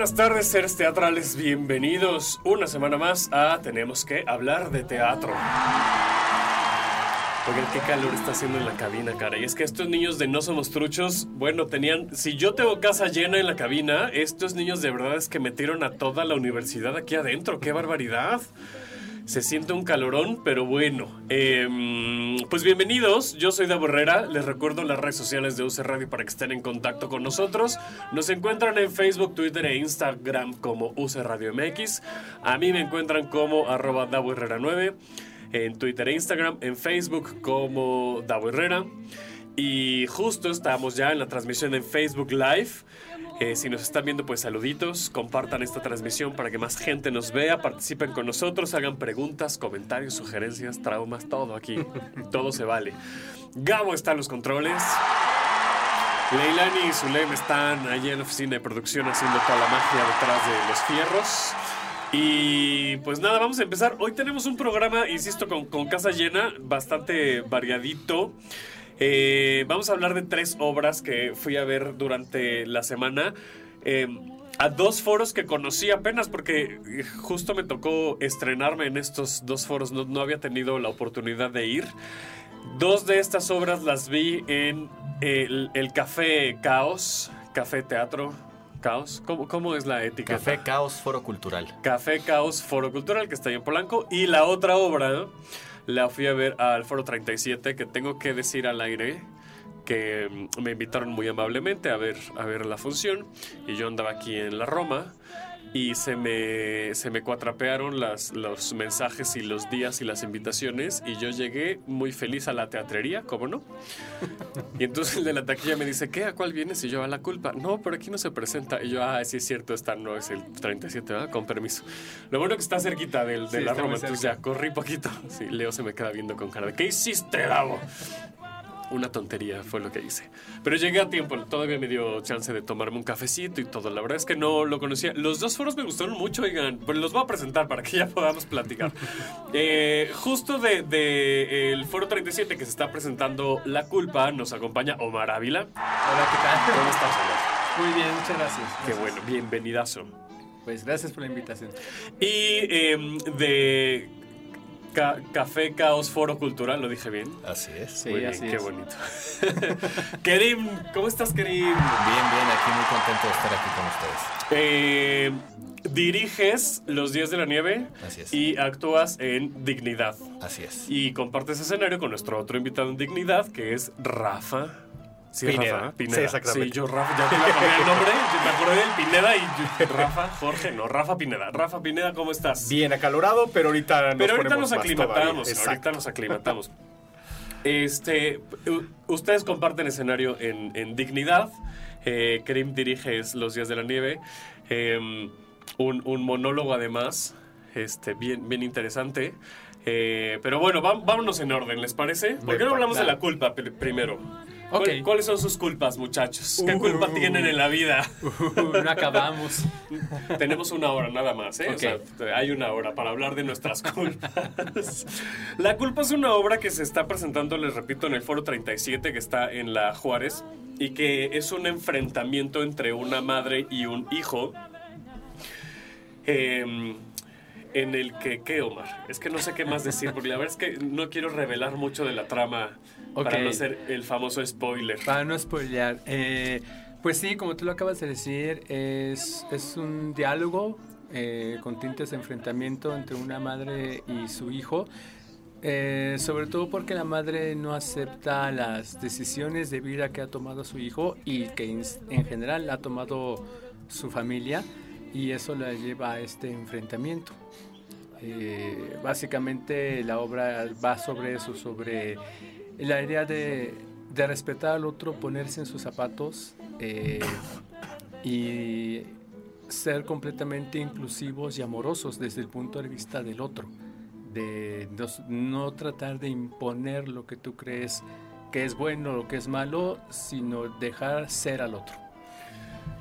Buenas tardes, seres teatrales, bienvenidos una semana más a Tenemos que hablar de teatro. Oigan, qué calor está haciendo en la cabina, cara. Y es que estos niños de No Somos Truchos, bueno, tenían... Si yo tengo casa llena en la cabina, estos niños de verdad es que metieron a toda la universidad aquí adentro. ¡Qué barbaridad! Se siente un calorón, pero bueno. Em, pues bienvenidos, yo soy Davo Herrera. Les recuerdo las redes sociales de UC Radio para que estén en contacto con nosotros. Nos encuentran en Facebook, Twitter e Instagram como UC Radio MX. A mí me encuentran como arroba Davo Herrera 9. En Twitter e Instagram, en Facebook como Davo Herrera. Y justo estamos ya en la transmisión en Facebook Live. Eh, si nos están viendo, pues saluditos, compartan esta transmisión para que más gente nos vea, participen con nosotros, hagan preguntas, comentarios, sugerencias, traumas, todo aquí. todo se vale. Gabo está en los controles. Leilani y Zulem están allí en la oficina de producción haciendo toda la magia detrás de los fierros. Y pues nada, vamos a empezar. Hoy tenemos un programa, insisto, con, con casa llena, bastante variadito. Eh, vamos a hablar de tres obras que fui a ver durante la semana. Eh, a dos foros que conocí apenas porque eh, justo me tocó estrenarme en estos dos foros, no, no había tenido la oportunidad de ir. Dos de estas obras las vi en el, el Café Caos, Café Teatro Caos. ¿Cómo, cómo es la ética? Café Caos Foro Cultural. Café Caos Foro Cultural, que está ahí en Polanco. Y la otra obra la fui a ver al Foro 37, que tengo que decir al aire que mm, me invitaron muy amablemente a ver, a ver la función. Y yo andaba aquí en la Roma. Y se me, se me cuatrapearon las, los mensajes y los días y las invitaciones. Y yo llegué muy feliz a la teatrería, ¿cómo no? Y entonces el de la taquilla me dice, ¿qué? ¿A cuál vienes? Y yo, a la culpa. No, pero aquí no se presenta. Y yo, ah, sí es cierto, esta no es el 37, ¿verdad? Con permiso. Lo bueno que está cerquita del, de Sí, la Roma, entonces ya corrí poquito. Sí, Leo se me queda viendo con cara de, ¿qué hiciste, Davo? Una tontería fue lo que hice. Pero llegué a tiempo, todavía me dio chance de tomarme un cafecito y todo. La verdad es que no lo conocía. Los dos foros me gustaron mucho, oigan. Pues los voy a presentar para que ya podamos platicar. Eh, justo de, de el foro 37 que se está presentando La Culpa, nos acompaña Omar Ávila. Hola, ¿qué tal? ¿Cómo estás, Omar? Muy bien, muchas gracias. Qué bueno, bienvenidazo. Pues gracias por la invitación. Y em, de Ca- Café Caos Foro Cultural, lo dije bien. Así es. Sí, Muy bien, así qué es. bonito. Kerim, ¿cómo estás, Kerim? Bien, bien, aquí muy contento de estar aquí con ustedes. Eh, diriges Los Días de la Nieve Así es. y actúas en Dignidad. Así es. Y compartes escenario con nuestro otro invitado en Dignidad, que es Rafa. Sí, Pineda. Rafa, Pineda. Sí, exactamente. Sí, yo Rafa, ya te iba a el nombre. Me acordé del Pineda y yo- Rafa, Jorge, no, Rafa Pineda. Rafa Pineda, ¿cómo estás? Bien acalorado, pero ahorita nos Pero ahorita nos aclimatamos, ahorita nos aclimatamos. Este, ustedes comparten escenario en, en Dignidad. Eh, Kerim dirige Los Días de la Nieve. Eh, un, un monólogo además, este, bien, bien interesante. Eh, pero bueno, vámonos en orden, ¿les parece? ¿Por qué no hablamos de la culpa pr- primero? ¿Cuál- Ok. ¿Cuáles son sus culpas, muchachos? ¿Qué Uh. culpa tienen en la vida? no acabamos. Tenemos una hora nada más, ¿eh? O sea, hay una hora para hablar de nuestras culpas. La culpa es una obra que se está presentando, les repito, en el Foro 37, que está en la Juárez, y que es un enfrentamiento entre una madre y un hijo eh, en el que, ¿qué, Omar? Es que no sé qué más decir, porque la verdad es que no quiero revelar mucho de la trama para no ser el famoso spoiler. Para no spoilear, eh, pues sí, como tú lo acabas de decir, es, es un diálogo eh, con tintes de enfrentamiento entre una madre y su hijo. eh, sobre todo porque la madre no acepta las decisiones de vida que ha tomado su hijo y que en, en general ha tomado su familia y eso la lleva a este enfrentamiento. Eh, básicamente la obra va sobre eso, sobre la idea de, de respetar al otro, ponerse en sus zapatos eh, y ser completamente inclusivos y amorosos desde el punto de vista del otro. De no, tratar de imponer lo que tú crees que es bueno o lo que es malo, sino dejar ser al otro.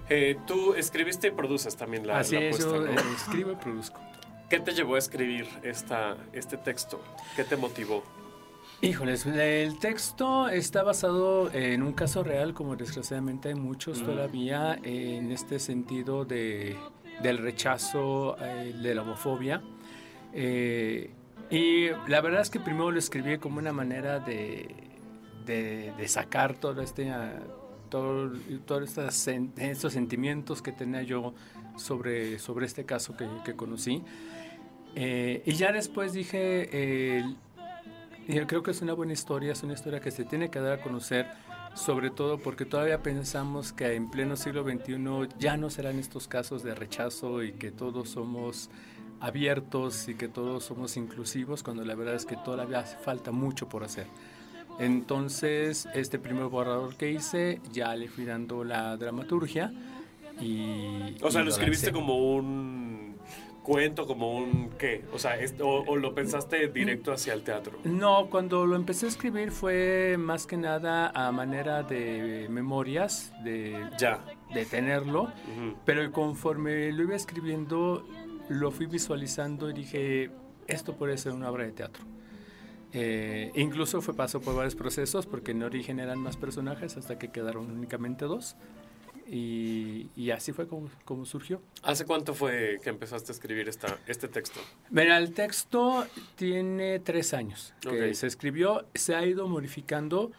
Eh, tú escribiste y produces también la, Así la es, puesta, yo ¿no? eh, escribo y produzco. ¿Qué te llevó a escribir esta, este texto? ¿Qué te motivó? Híjoles, el texto está basado en un caso real, como desgraciadamente hay muchos Mm. todavía, en este sentido de, del rechazo, eh, de la homofobia. Eh, y la verdad es que primero lo escribí como una manera de, de, de sacar todo este, ah, todo, todos estos, sen- estos sentimientos que tenía yo sobre, sobre este caso que, que conocí. Eh, y ya después dije, eh, yo creo que es una buena historia, es una historia que se tiene que dar a conocer, sobre todo porque todavía pensamos que en pleno siglo XXI ya no serán estos casos de rechazo y que todos somos abiertos y que todos somos inclusivos, cuando la verdad es que todavía hace falta mucho por hacer. Entonces, este primer borrador que hice, ya le fui dando la dramaturgia y... O sea, y lo escribiste como un cuento, como un qué? O sea, es- o, o lo pensaste directo hacia el teatro. No, cuando lo empecé a escribir fue más que nada a manera de memorias, de, Ya. de tenerlo, Ujú. pero conforme lo iba escribiendo, lo fui visualizando y dije, esto puede ser una obra de teatro. Eh, incluso fue paso por varios procesos, porque en origen eran más personajes hasta que quedaron únicamente dos. Y, y así fue como, como surgió. ¿Hace cuánto fue que empezaste a escribir esta, este texto? Mira, el texto tiene tres años que Ok. se escribió, se ha ido modificando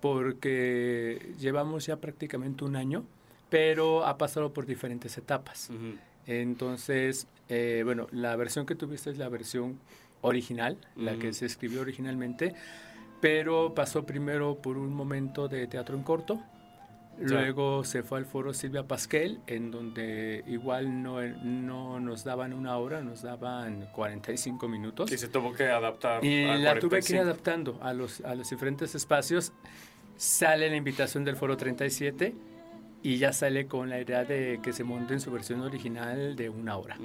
porque llevamos ya prácticamente un año, pero ha pasado por diferentes etapas. Entonces, eh, bueno, la versión que tuviste es la versión original, la que se escribió originalmente, pero pasó primero por un momento de teatro en corto. Luego se fue al foro Silvia Pasquel, en donde igual no, no nos daban una hora, nos daban 45 minutos. Y se tuvo que adaptar. Y a la tuve que ir 45. adaptando a los, a los diferentes espacios. Sale la invitación del Foro 37 y ya sale con la idea de que se monte en su versión original de una hora.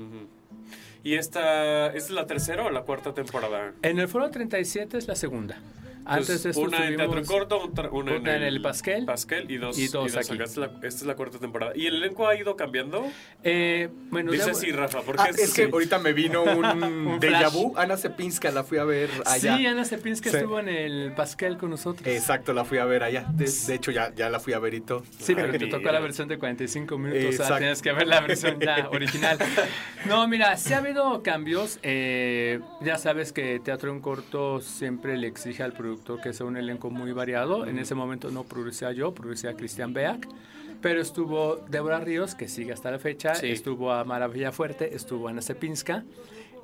¿Y esta es la tercera o la cuarta temporada? En el Foro 37 es la segunda. Antes de esto una en teatro corto, otra- una, una en el Pasquel Pasquel y dos, y dos aquí. Esta es, la, esta es la cuarta temporada. ¿Y el elenco ha ido cambiando? Eh, bueno, Dice así, Rafa, porque Ah, es que sí. ahorita me vino un, Un déjà vu. Ana Cepinska la fui a ver allá. Sí, Ana Cepinska Sí. estuvo en el Pasquel con nosotros. Exacto, la fui a ver allá. De, de hecho, ya, ya la fui a ver y todo. Sí, pero te tocó la versión de 45 minutos, o sea, Exacto. tienes que ver la versión ya original. No, mira, sí ha habido cambios. eh, ya sabes que teatro en corto siempre le exige al productor que sea un elenco muy variado. En ese momento no producía yo, producía Cristian Beak. Pero estuvo Débora Ríos, que sigue hasta la fecha, Sí. estuvo a Maravilla Fuerte, estuvo Ana Cepinska.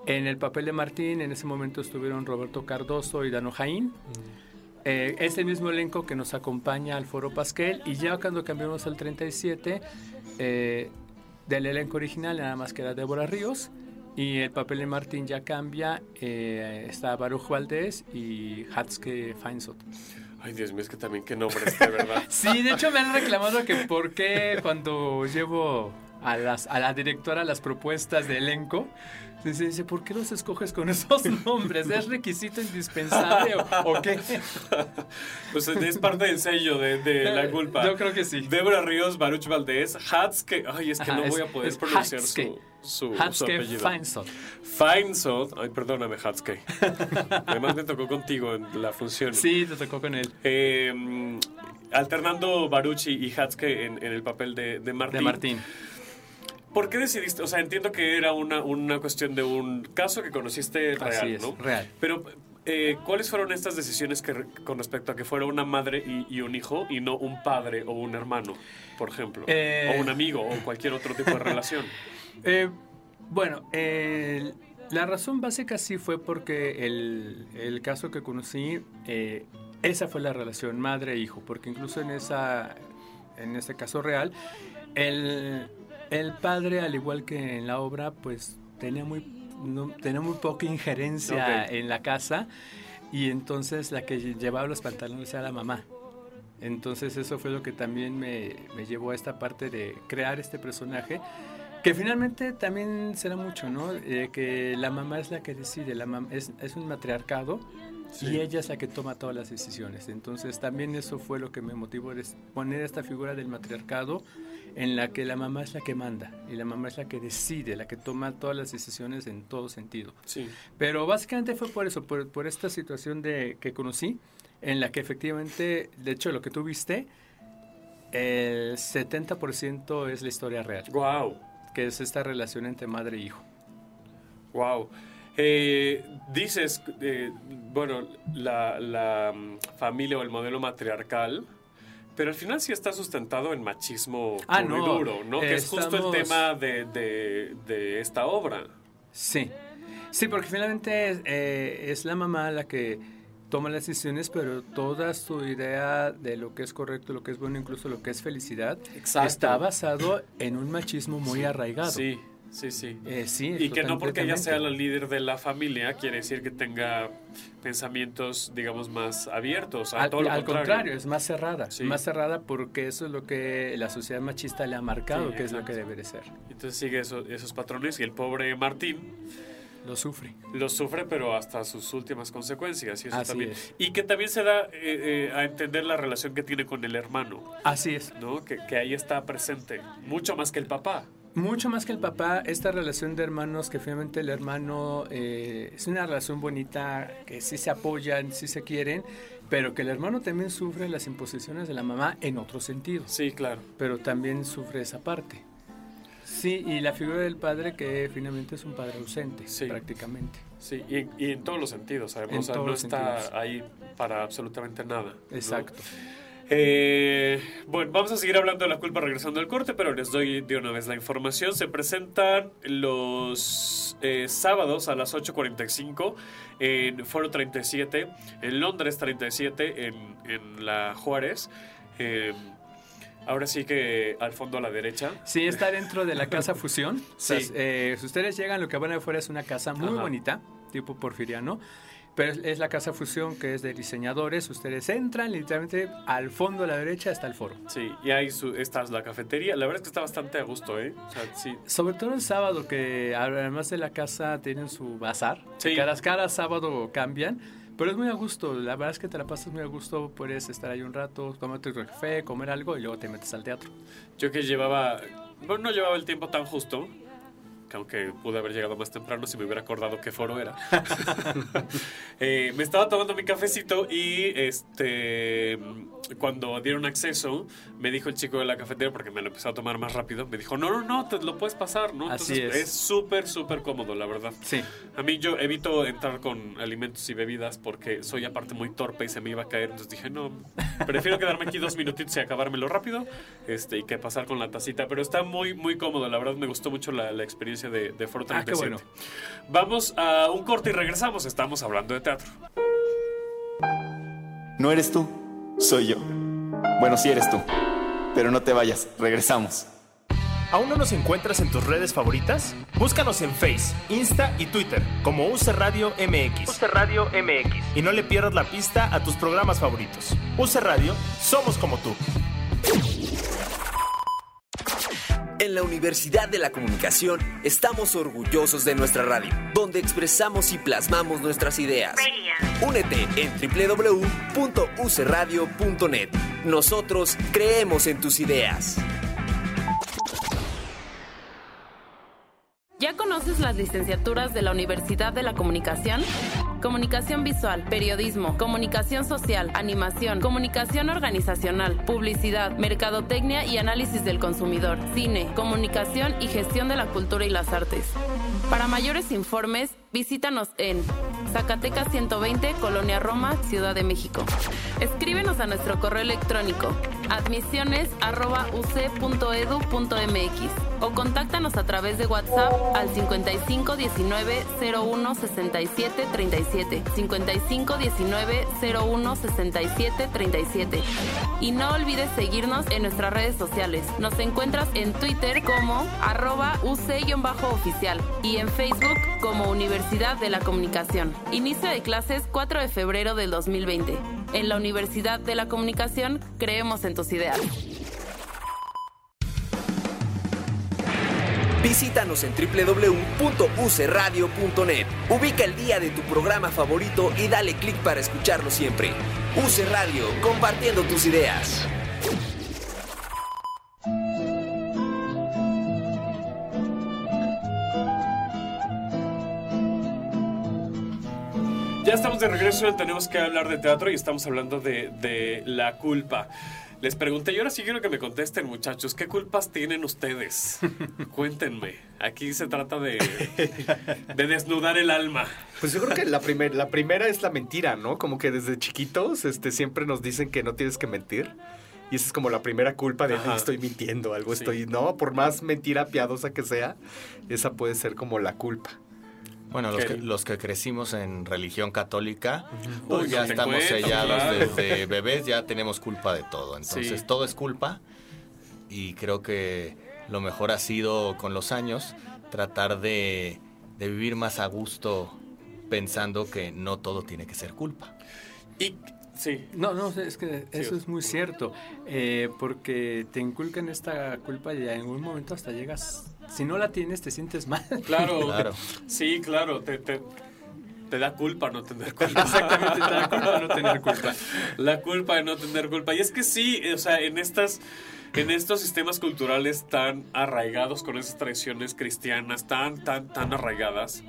En el papel de Martín, en ese momento estuvieron Roberto Cardoso y Dano Jaín. Eh, es el mismo elenco que nos acompaña al Foro Pasquel y ya cuando cambiamos al 37 eh, del elenco original nada más queda Débora Ríos y el papel de Martín ya cambia, eh, está Baruch Valdés y Hatske Feinsot. Ay, Dios mío, es que también qué nombres, de verdad. Sí, de hecho me han reclamado que por qué cuando llevo a, las, a la directora las propuestas de elenco, dice, dice, ¿por qué los escoges con esos nombres? ¿Es requisito indispensable o, o qué? Pues es parte del sello de, de la culpa. Yo creo que sí. Débora Ríos, Baruch Valdés, Hatske. Ay, es que Ajá, no voy es- a poder es pronunciar su, su, su apellido. Feinsot. Feinsod. Ay, perdóname, Hatske. Además me tocó contigo en la función. Sí, te tocó con él. Eh, mm, alternando Baruch y Hatske en, en el papel de, de Martín. De Martín. ¿Por qué decidiste? O sea, entiendo que era una, una cuestión de un caso que conociste real, Así es, ¿no? real. Pero, eh, ¿cuáles fueron estas decisiones que, con respecto a que fuera una madre y, y un hijo y no un padre o un hermano, por ejemplo? Eh. O un amigo o cualquier otro tipo de relación. Eh, bueno, eh, la razón básica sí fue porque el, el caso que conocí, eh, esa fue la relación madre-hijo, porque incluso en, esa, en ese caso real, el, el padre, al igual que en la obra, pues tenía muy, no- tenía muy poca injerencia en la casa y entonces la que llevaba los pantalones era la mamá. Entonces eso fue lo que también me, me llevó a esta parte de crear este personaje, que finalmente también será mucho, ¿no? Eh, que la mamá es la que decide, la mam- es, es un matriarcado y ella es la que toma todas las decisiones. Entonces también eso fue lo que me motivó, es poner esta figura del matriarcado en la que la mamá es la que manda y la mamá es la que decide, la que toma todas las decisiones en todo sentido. Sí. Pero básicamente fue por eso, por, por esta situación de, que conocí, en la que efectivamente, de hecho, lo que tú viste, el 70% es la historia real, Wow. Que es esta relación entre madre e hijo. Wow. Eh, dices, eh, bueno, la, la, mm, familia o el modelo matriarcal, pero al final sí está sustentado en machismo Ah, puro y no. duro, ¿no? Que es justo el tema de, de- de esta obra. Sí, sí, porque finalmente es, eh, es la mamá la que toma las decisiones, pero toda su idea de lo que es correcto, lo que es bueno, incluso lo que es felicidad, Exacto. está basado en un machismo muy arraigado. Sí, sí, sí. Eh, sí, Y que no porque ella sea la líder de la familia quiere decir que tenga pensamientos, digamos, más abiertos. A Al, todo lo al contrario. contrario, es más cerrada. Sí. Más cerrada porque eso es lo que la sociedad machista le ha marcado, Sí, que es lo que debe de ser. Entonces sigue eso- esos patrones y el pobre Martín Lo sufre. lo sufre, pero hasta sus últimas consecuencias. Y, eso Así también. es. y que también se da eh, eh, a entender la relación que tiene con el hermano, Así es. ¿no? Que, que ahí está presente, mucho más que el papá. Mucho más que el papá, esta relación de hermanos, que finalmente el hermano eh, es una relación bonita, que sí se apoyan, sí se quieren, pero que el hermano también sufre las imposiciones de la mamá en otros sentidos, Sí, claro. pero también sufre esa parte. Sí, y la figura del padre que finalmente es un padre ausente, Sí. prácticamente. Sí, y, en- y en todos los sentidos, además. O sea, no está sentidos. ahí para absolutamente nada. ¿no? Exacto. Eh, bueno, vamos a seguir hablando de la culpa regresando al corte, pero les doy de una vez la información. Se presentan los eh, sábados a las 8.45 en Foro 37, en Londres 37, en, en la Juárez. Eh, ahora sí que al fondo a la derecha. Sí, está dentro de la casa Fusión. O sea, Sí. eh, si ustedes llegan, lo que van a ver afuera es una casa muy Ajá. bonita, tipo porfiriano. Pero es, la casa Fusión que es de diseñadores. Ustedes entran literalmente al fondo a la derecha está el foro. Sí, y ahí su, esta es la cafetería. La verdad es que está bastante a gusto, ¿eh? O sea, sí. Sobre todo el sábado, que además de la casa tienen su bazar. Sí. Cada, cada sábado cambian. Pero es muy a gusto. La verdad es que te la pasas muy a gusto. Puedes estar ahí un rato, tomarte un café, comer algo y luego te metes al teatro. Yo que llevaba, bueno, no llevaba el tiempo tan justo, que aunque pude haber llegado más temprano si me hubiera acordado qué foro era. Eh, me estaba tomando mi cafecito y este cuando dieron acceso, me dijo el chico de la cafetería, porque me lo empezó a tomar más rápido, me dijo, no, no, no, te lo puedes pasar, ¿no? Así Entonces es. es súper, súper cómodo, la verdad. Sí. A mí yo evito entrar con alimentos y bebidas porque soy aparte muy torpe y se me iba a caer. Entonces dije, no, prefiero quedarme aquí dos minutitos y acabármelo rápido este, y que pasar con la tacita. Pero está muy, muy cómodo. La verdad me gustó mucho la, la experiencia de, de Foro Ah, qué 37. bueno. Vamos a un corte y regresamos. Estamos hablando de teatro. No eres tú, soy yo. Bueno, sí eres tú. Pero no te vayas, regresamos. ¿Aún no nos encuentras en tus redes favoritas? Búscanos en Face, Insta y Twitter como UC Radio MX. UC Radio MX. Y no le pierdas la pista a tus programas favoritos. UC Radio, somos como tú. En la Universidad de la Comunicación estamos orgullosos de nuestra radio, donde expresamos y plasmamos nuestras ideas. Únete en www.ucradio.net. Nosotros creemos en tus ideas. ¿Ya conoces las licenciaturas de la Universidad de la Comunicación? Comunicación visual, periodismo, comunicación social, animación, comunicación organizacional, publicidad, mercadotecnia y análisis del consumidor, cine, comunicación y gestión de la cultura y las artes. Para mayores informes, visítanos en Zacatecas 120, Colonia Roma, Ciudad de México. Escríbenos a nuestro correo electrónico admisiones@uc.edu.mx o contáctanos a través de WhatsApp al 55 19 01 67 37 55 19 01 67 37 y no olvides seguirnos en nuestras redes sociales. Nos encuentras en Twitter como arroba UC-oficial y en Facebook como Universidad de la Comunicación. Inicio de clases 4 de febrero del 2020. En la Universidad de la Comunicación creemos en tus ideales. Visítanos en www.ucradio.net. Ubica el día de tu programa favorito y dale clic para escucharlo siempre. UC Radio, compartiendo tus ideas. Ya estamos de regreso, tenemos que hablar de teatro y estamos hablando de, de la culpa. Les pregunté y ahora sí quiero que me contesten, muchachos, ¿qué culpas tienen ustedes? Cuéntenme. Aquí se trata de, de desnudar el alma. Pues yo creo que la, primer, la primera es la mentira, ¿no? Como que desde chiquitos este, siempre nos dicen que no tienes que mentir. Y esa es como la primera culpa de. "Ay, estoy mintiendo, algo Sí. estoy. No, por más mentira piadosa que sea, esa puede ser como la culpa. Bueno, los que, los que crecimos en religión católica, pues Uy, ya no estamos cuento, sellados claro. desde bebés, ya tenemos culpa de todo. Entonces, Sí. todo es culpa y creo que lo mejor ha sido con los años tratar de, de vivir más a gusto pensando que no todo tiene que ser culpa. Y sí. No, no, es que eso es muy cierto, eh, porque te inculcan esta culpa y en algún momento hasta llegas, si no la tienes te sientes mal. Claro. Sí, claro. Te, te- te da culpa no tener culpa. Exactamente, te da culpa no tener culpa. La culpa de no tener culpa. Y es que sí, o sea, en estas... En estos sistemas culturales tan arraigados con esas tradiciones cristianas, tan, tan, tan arraigadas,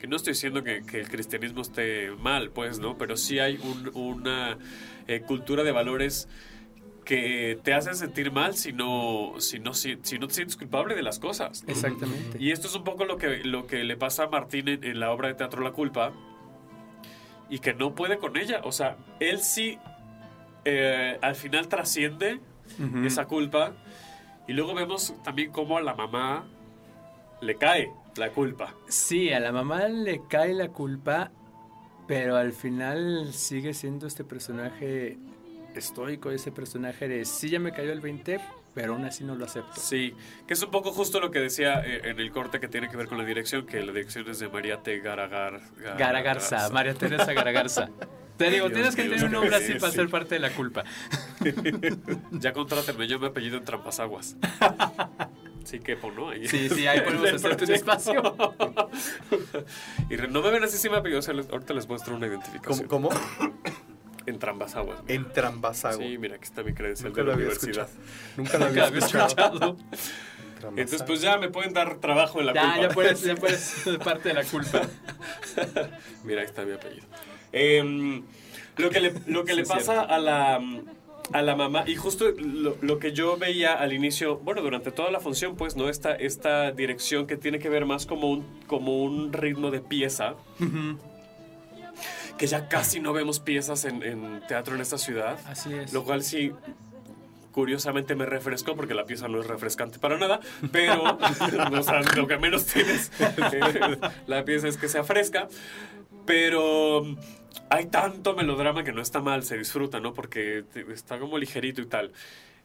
que no estoy diciendo que, que el cristianismo esté mal, pues, ¿no? Pero sí hay un- una eh, cultura de valores que te hacen sentir mal si no, si no, si, si no te sientes culpable de las cosas. ¿no? Exactamente. Y esto es un poco lo que, lo que le pasa a Martín en, en la obra de teatro La Culpa y que no puede con ella. O sea, él sí eh, al final trasciende esa culpa y luego vemos también cómo a la mamá le cae la culpa. Sí, a la mamá le cae la culpa, pero al final sigue siendo este personaje estoico, ese personaje de sí ya me cayó el 20, pero aún así no lo acepto. Sí, que es un poco justo lo que decía eh, en el corte que tiene que ver con la dirección, que la dirección es de María T. Garagar, Garagarza, María Teresa Garagarza. Te digo, Dios tienes que tener un nombre así sí. para ser parte de la culpa. Ya contrátenme, yo me apellido en Trampasaguas. Sí, que ¿no? Ahí. Sí, sí, ahí podemos hacerte un espacio. y re- no me ven así sin mi apellido, o sea, les- ahorita les muestro una identificación. ¿Cómo? En Trampasaguas. En Trambasago. Sí, mira, aquí está mi credencial Nunca de la lo había universidad. escuchado. Nunca lo había escuchado. Entonces, pues ya me pueden dar trabajo en la Ya, culpa. ya puedes, ya puedes parte de la culpa. Mira, ahí está mi apellido. Em, lo que le, lo que Sí, le pasa a la, a la mamá, y justo lo, lo que yo veía al inicio, bueno, durante toda la función, pues, ¿no? Esta, esta dirección que tiene que ver más como un, como un ritmo de pieza, que ya casi no vemos piezas en, en teatro en esta ciudad. Así es. Lo cual sí, curiosamente me refrescó, porque la pieza no es refrescante para nada, pero o sea, lo que menos tienes eh, la pieza es que sea fresca. Pero hay tanto melodrama que no está mal, se disfruta, ¿no? Porque está como ligerito y tal.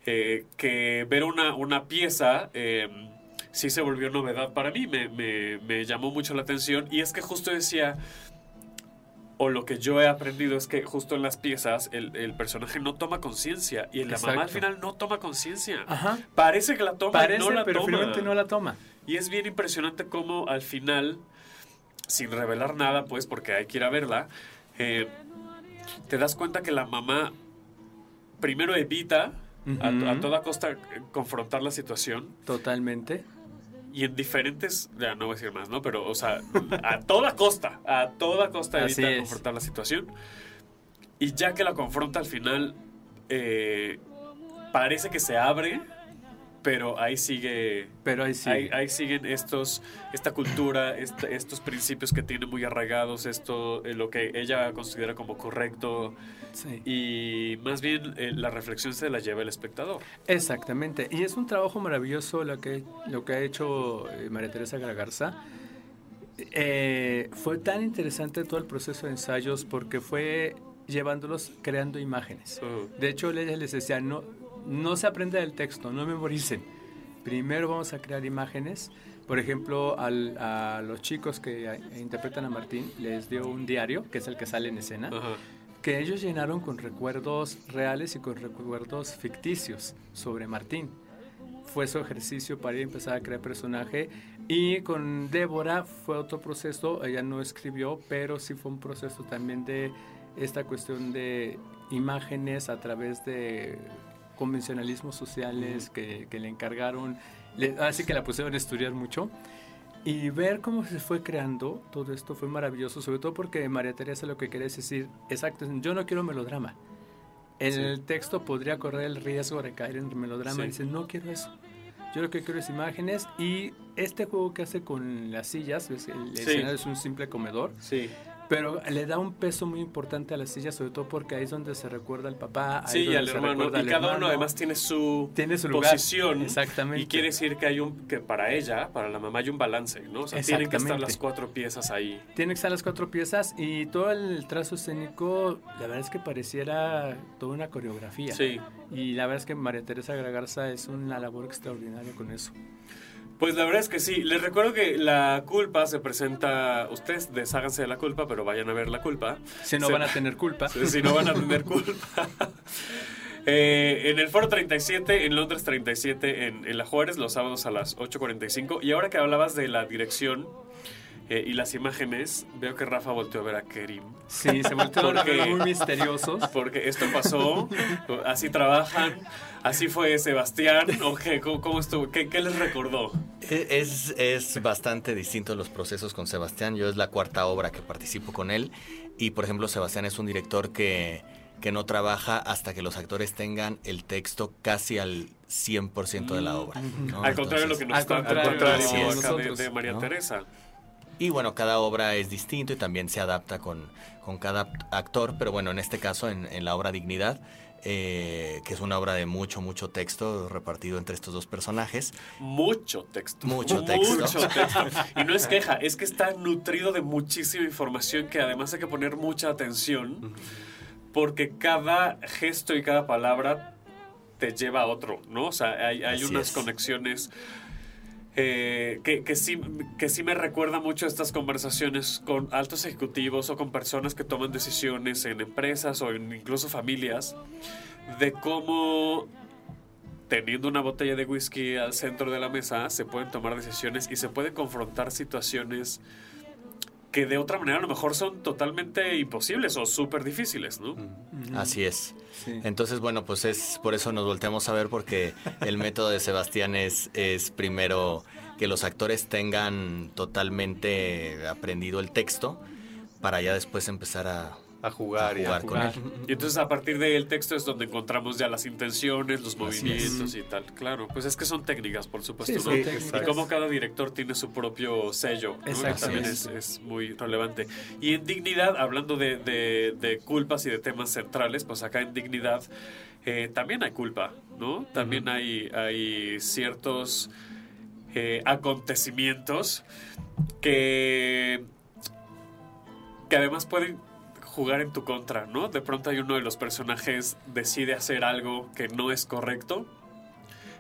eh, que ver una, una pieza eh, sí se volvió novedad para mí, me, me- me llamó mucho la atención. Y es que justo decía, o lo que yo he aprendido es que justo en las piezas el, el personaje no toma conciencia y la mamá al final no toma conciencia. Parece que la toma, Parece, no la pero toma. finalmente no la toma. Y es bien impresionante cómo al final, sin revelar nada, pues porque hay que ir a verla, eh, te das cuenta que la mamá primero evita a- toda costa confrontar la situación Totalmente. Y en diferentes, ya no voy a decir más, ¿no? Pero, o sea, a toda costa, a toda costa evita confrontar la situación. Y ya que la confronta al final, eh, parece que se abre, pero ahí sigue. Pero ahí sigue. Ahí, ahí siguen estos, esta cultura, esta- estos principios que tiene muy arraigados, esto, eh, lo que ella considera como correcto. Sí. Y más bien eh, la reflexión se la lleva el espectador. Exactamente. Y es un trabajo maravilloso lo que, lo que ha hecho eh, María Teresa Garza. Eh, fue tan interesante todo el proceso de ensayos porque fue llevándolos creando imágenes. De hecho, ella les decía, no, no se aprende del texto, no memoricen. Primero vamos a crear imágenes. Por ejemplo, al- a los chicos que interpretan a Martín les dio un diario, que es el que sale en escena, que ellos llenaron con recuerdos reales y con recuerdos ficticios sobre Martín. Fue su ejercicio para ir a empezar a crear personaje. Y con Débora fue otro proceso, ella no escribió, pero sí fue un proceso también de esta cuestión de imágenes a través de convencionalismos sociales que, que le encargaron, le- así que la pusieron a estudiar mucho. Y ver cómo se fue creando todo esto fue maravilloso, sobre todo porque María Teresa lo que quería es decir, exacto, yo no quiero melodrama. El texto podría correr el riesgo de caer en melodrama Sí. y dice, no quiero eso. Yo lo que quiero es imágenes y este juego que hace con las sillas, ves, el Sí. escenario es un simple comedor, Sí. Pero le da un peso muy importante a las sillas, sobre todo porque ahí es donde se recuerda al papá, ahí Sí, y al hermano. Y cada uno además tiene su, Tiene su lugar. posición. Exactamente. Y quiere decir que hay un que para ella, para la mamá hay un balance, ¿no? O sea, tienen que estar las cuatro piezas ahí. Tiene que estar las cuatro piezas y todo el trazo escénico, la verdad es que pareciera toda una coreografía. Sí. Y la verdad es que María Teresa Gragarza es una labor extraordinaria con eso. Pues la verdad es que sí. Les recuerdo que la culpa se presenta. Ustedes desháganse de la culpa, pero vayan a ver la culpa. Si no Se- van a tener culpa. Si si no van a tener culpa. Eh, en el Foro 37, en Londres 37, en, en La Juárez, los sábados a las 8.45. Y ahora que hablabas de la dirección eh, y las imágenes, veo que Rafa volteó a ver a Kerim. Sí, se voltearon a ver muy misteriosos. Porque esto pasó, así trabajan, así fue Sebastián, o qué, ¿Cómo, cómo estuvo? ¿Qué, qué les recordó? E- Es, es bastante distinto los procesos con Sebastián. Yo es la cuarta obra que participo con él. Y por ejemplo, Sebastián es un director que, que no trabaja hasta que los actores tengan el texto casi al 100% de la obra. ¿no? Al contrario de lo que nos Al está contrario, contando así es. acá de, de María ¿no? Teresa. Y bueno, cada obra es distinto y también se adapta con, con cada actor, pero bueno, en este caso, en, en la obra Dignidad, eh, que es una obra de mucho, mucho texto repartido entre estos dos personajes. Mucho texto. Mucho texto. Mucho texto. Y no es queja, es que está nutrido de muchísima información que además hay que poner mucha atención porque cada gesto y cada palabra te lleva a otro, ¿no? O sea, hay, hay unas es. conexiones eh, que, que, sí, que sí me recuerda mucho estas conversaciones con altos ejecutivos o con personas que toman decisiones en empresas o incluso familias de cómo teniendo una botella de whisky al centro de la mesa se pueden tomar decisiones y se pueden confrontar situaciones que de otra manera a lo mejor son totalmente imposibles o súper difíciles, ¿no? Así es. Entonces, bueno, pues es por eso nos volteamos a ver porque el método de Sebastián es, es primero que los actores tengan totalmente aprendido el texto para ya después empezar a, a jugar, y a con él. Y entonces a partir del texto es donde encontramos ya las intenciones, los Así movimientos y tal. Claro, pues es que son técnicas, por supuesto. Sí, ¿no? técnicas. Y como cada director tiene su propio sello, ¿no? también es, es muy relevante. Y en Dignidad, hablando de, de- de culpas y de temas centrales, pues acá en Dignidad eh, también hay culpa, ¿no? También hay, hay ciertos eh, acontecimientos que que además pueden jugar en tu contra, ¿no? De pronto hay uno de los personajes decide hacer algo que no es correcto.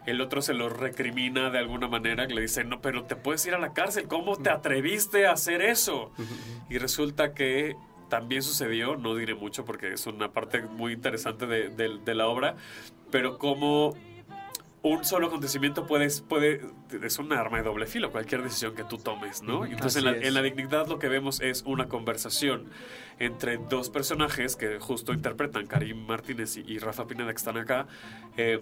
El otro se lo recrimina de alguna manera, que le dice, no, pero te puedes ir a la cárcel, ¿cómo te atreviste a hacer eso? Y resulta que también sucedió, no diré mucho porque es una parte muy interesante de, de- de la obra, pero como un solo acontecimiento puedes, puede, es un arma de doble filo, cualquier decisión que tú tomes, ¿no? Entonces en la, es. en la dignidad lo que vemos es una conversación entre dos personajes que justo interpretan Karim Martínez y, y Rafa Pineda que están acá. eh,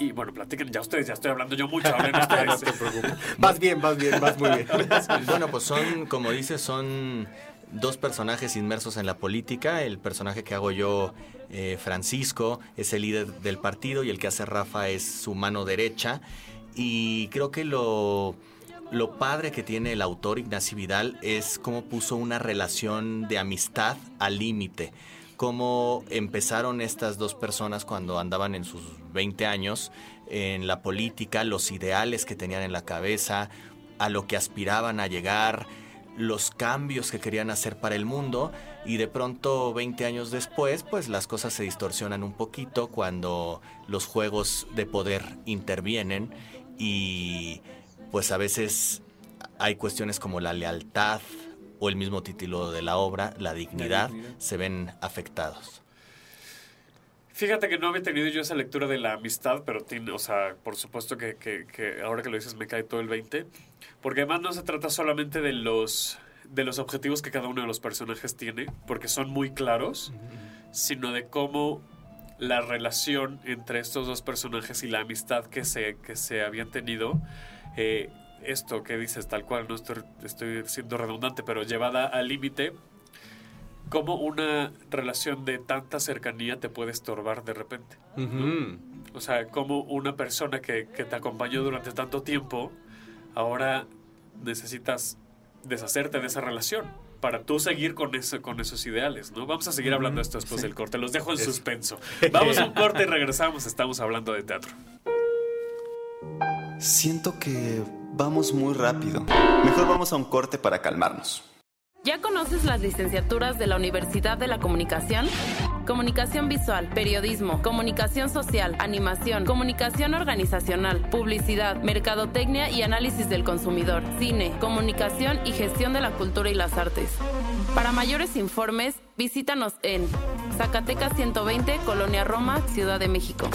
Y bueno, platiquen ya ustedes, ya estoy hablando yo mucho, hablen ustedes. no te preocupes. Vas bien, vas bien, vas muy bien. Bueno, pues son, como dices, son dos personajes inmersos en la política. El personaje que hago yo, eh, Francisco, es el líder del partido y el que hace Rafa es su mano derecha. Y creo que lo, lo padre que tiene el autor Ignacio Vidal es cómo puso una relación de amistad al límite. Cómo empezaron estas dos personas cuando andaban en sus 20 años en la política, los ideales que tenían en la cabeza, a lo que aspiraban a llegar, los cambios que querían hacer para el mundo y de pronto 20 años después pues las cosas se distorsionan un poquito cuando los juegos de poder intervienen y pues a veces hay cuestiones como la lealtad o el mismo título de la obra, la dignidad, dignidad. se ven afectados. Fíjate que no había tenido yo esa lectura de la amistad, pero tiene, o sea, por supuesto que, que- que ahora que lo dices me cae todo el 20. Porque además no se trata solamente de los, de los objetivos que cada uno de los personajes tiene, porque son muy claros, sino de cómo la relación entre estos dos personajes y la amistad que se, que se habían tenido, eh, esto que dices tal cual, no estoy, estoy siendo redundante, pero llevada al límite, cómo una relación de tanta cercanía te puede estorbar de repente. O sea, como una persona que, que te acompañó durante tanto tiempo, ahora necesitas deshacerte de esa relación para tú seguir con, eso, con esos ideales, ¿no? Vamos a seguir hablando de esto después del corte. Los dejo en suspenso. Vamos a un corte y regresamos. Estamos hablando de teatro. Siento que vamos muy rápido. Mejor vamos a un corte para calmarnos. ¿Ya conoces las licenciaturas de la Universidad de la Comunicación? Comunicación visual, periodismo, comunicación social, animación, comunicación organizacional, publicidad, mercadotecnia y análisis del consumidor, cine, comunicación y gestión de la cultura y las artes. Para mayores informes, visítanos en Zacatecas 120, Colonia Roma, Ciudad de México.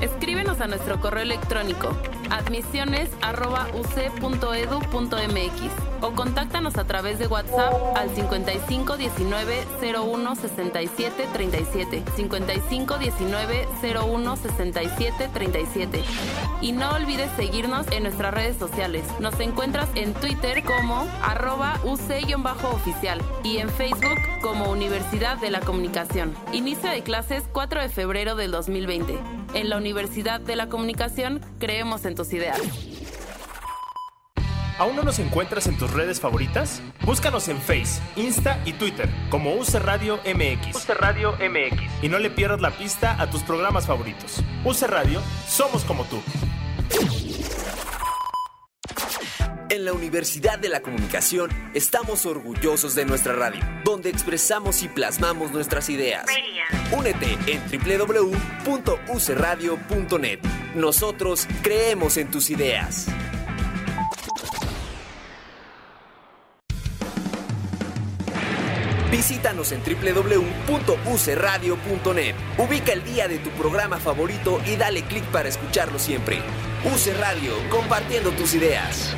Escríbenos a nuestro correo electrónico admisiones@uc.edu.mx o contáctanos a través de WhatsApp al 55 19 01 67 37 55 19 01 67 37 y no olvides seguirnos en nuestras redes sociales. Nos encuentras en Twitter como arroba UC-oficial y en Facebook como Universidad de la Comunicación. Inicio de clases 4 de febrero del 2020. En la Universidad de la Comunicación creemos en tus ideas. ¿Aún no nos encuentras en tus redes favoritas? Búscanos en Face, Insta y Twitter como UC Radio MX. UC Radio MX. Y no le pierdas la pista a tus programas favoritos. UC Radio, somos como tú. La Universidad de la Comunicación estamos orgullosos de nuestra radio, donde expresamos y plasmamos nuestras ideas. Únete en www.ucradio.net. Nosotros creemos en tus ideas. Visítanos en www.ucradio.net. Ubica el día de tu programa favorito y dale clic para escucharlo siempre. UC Radio, compartiendo tus ideas.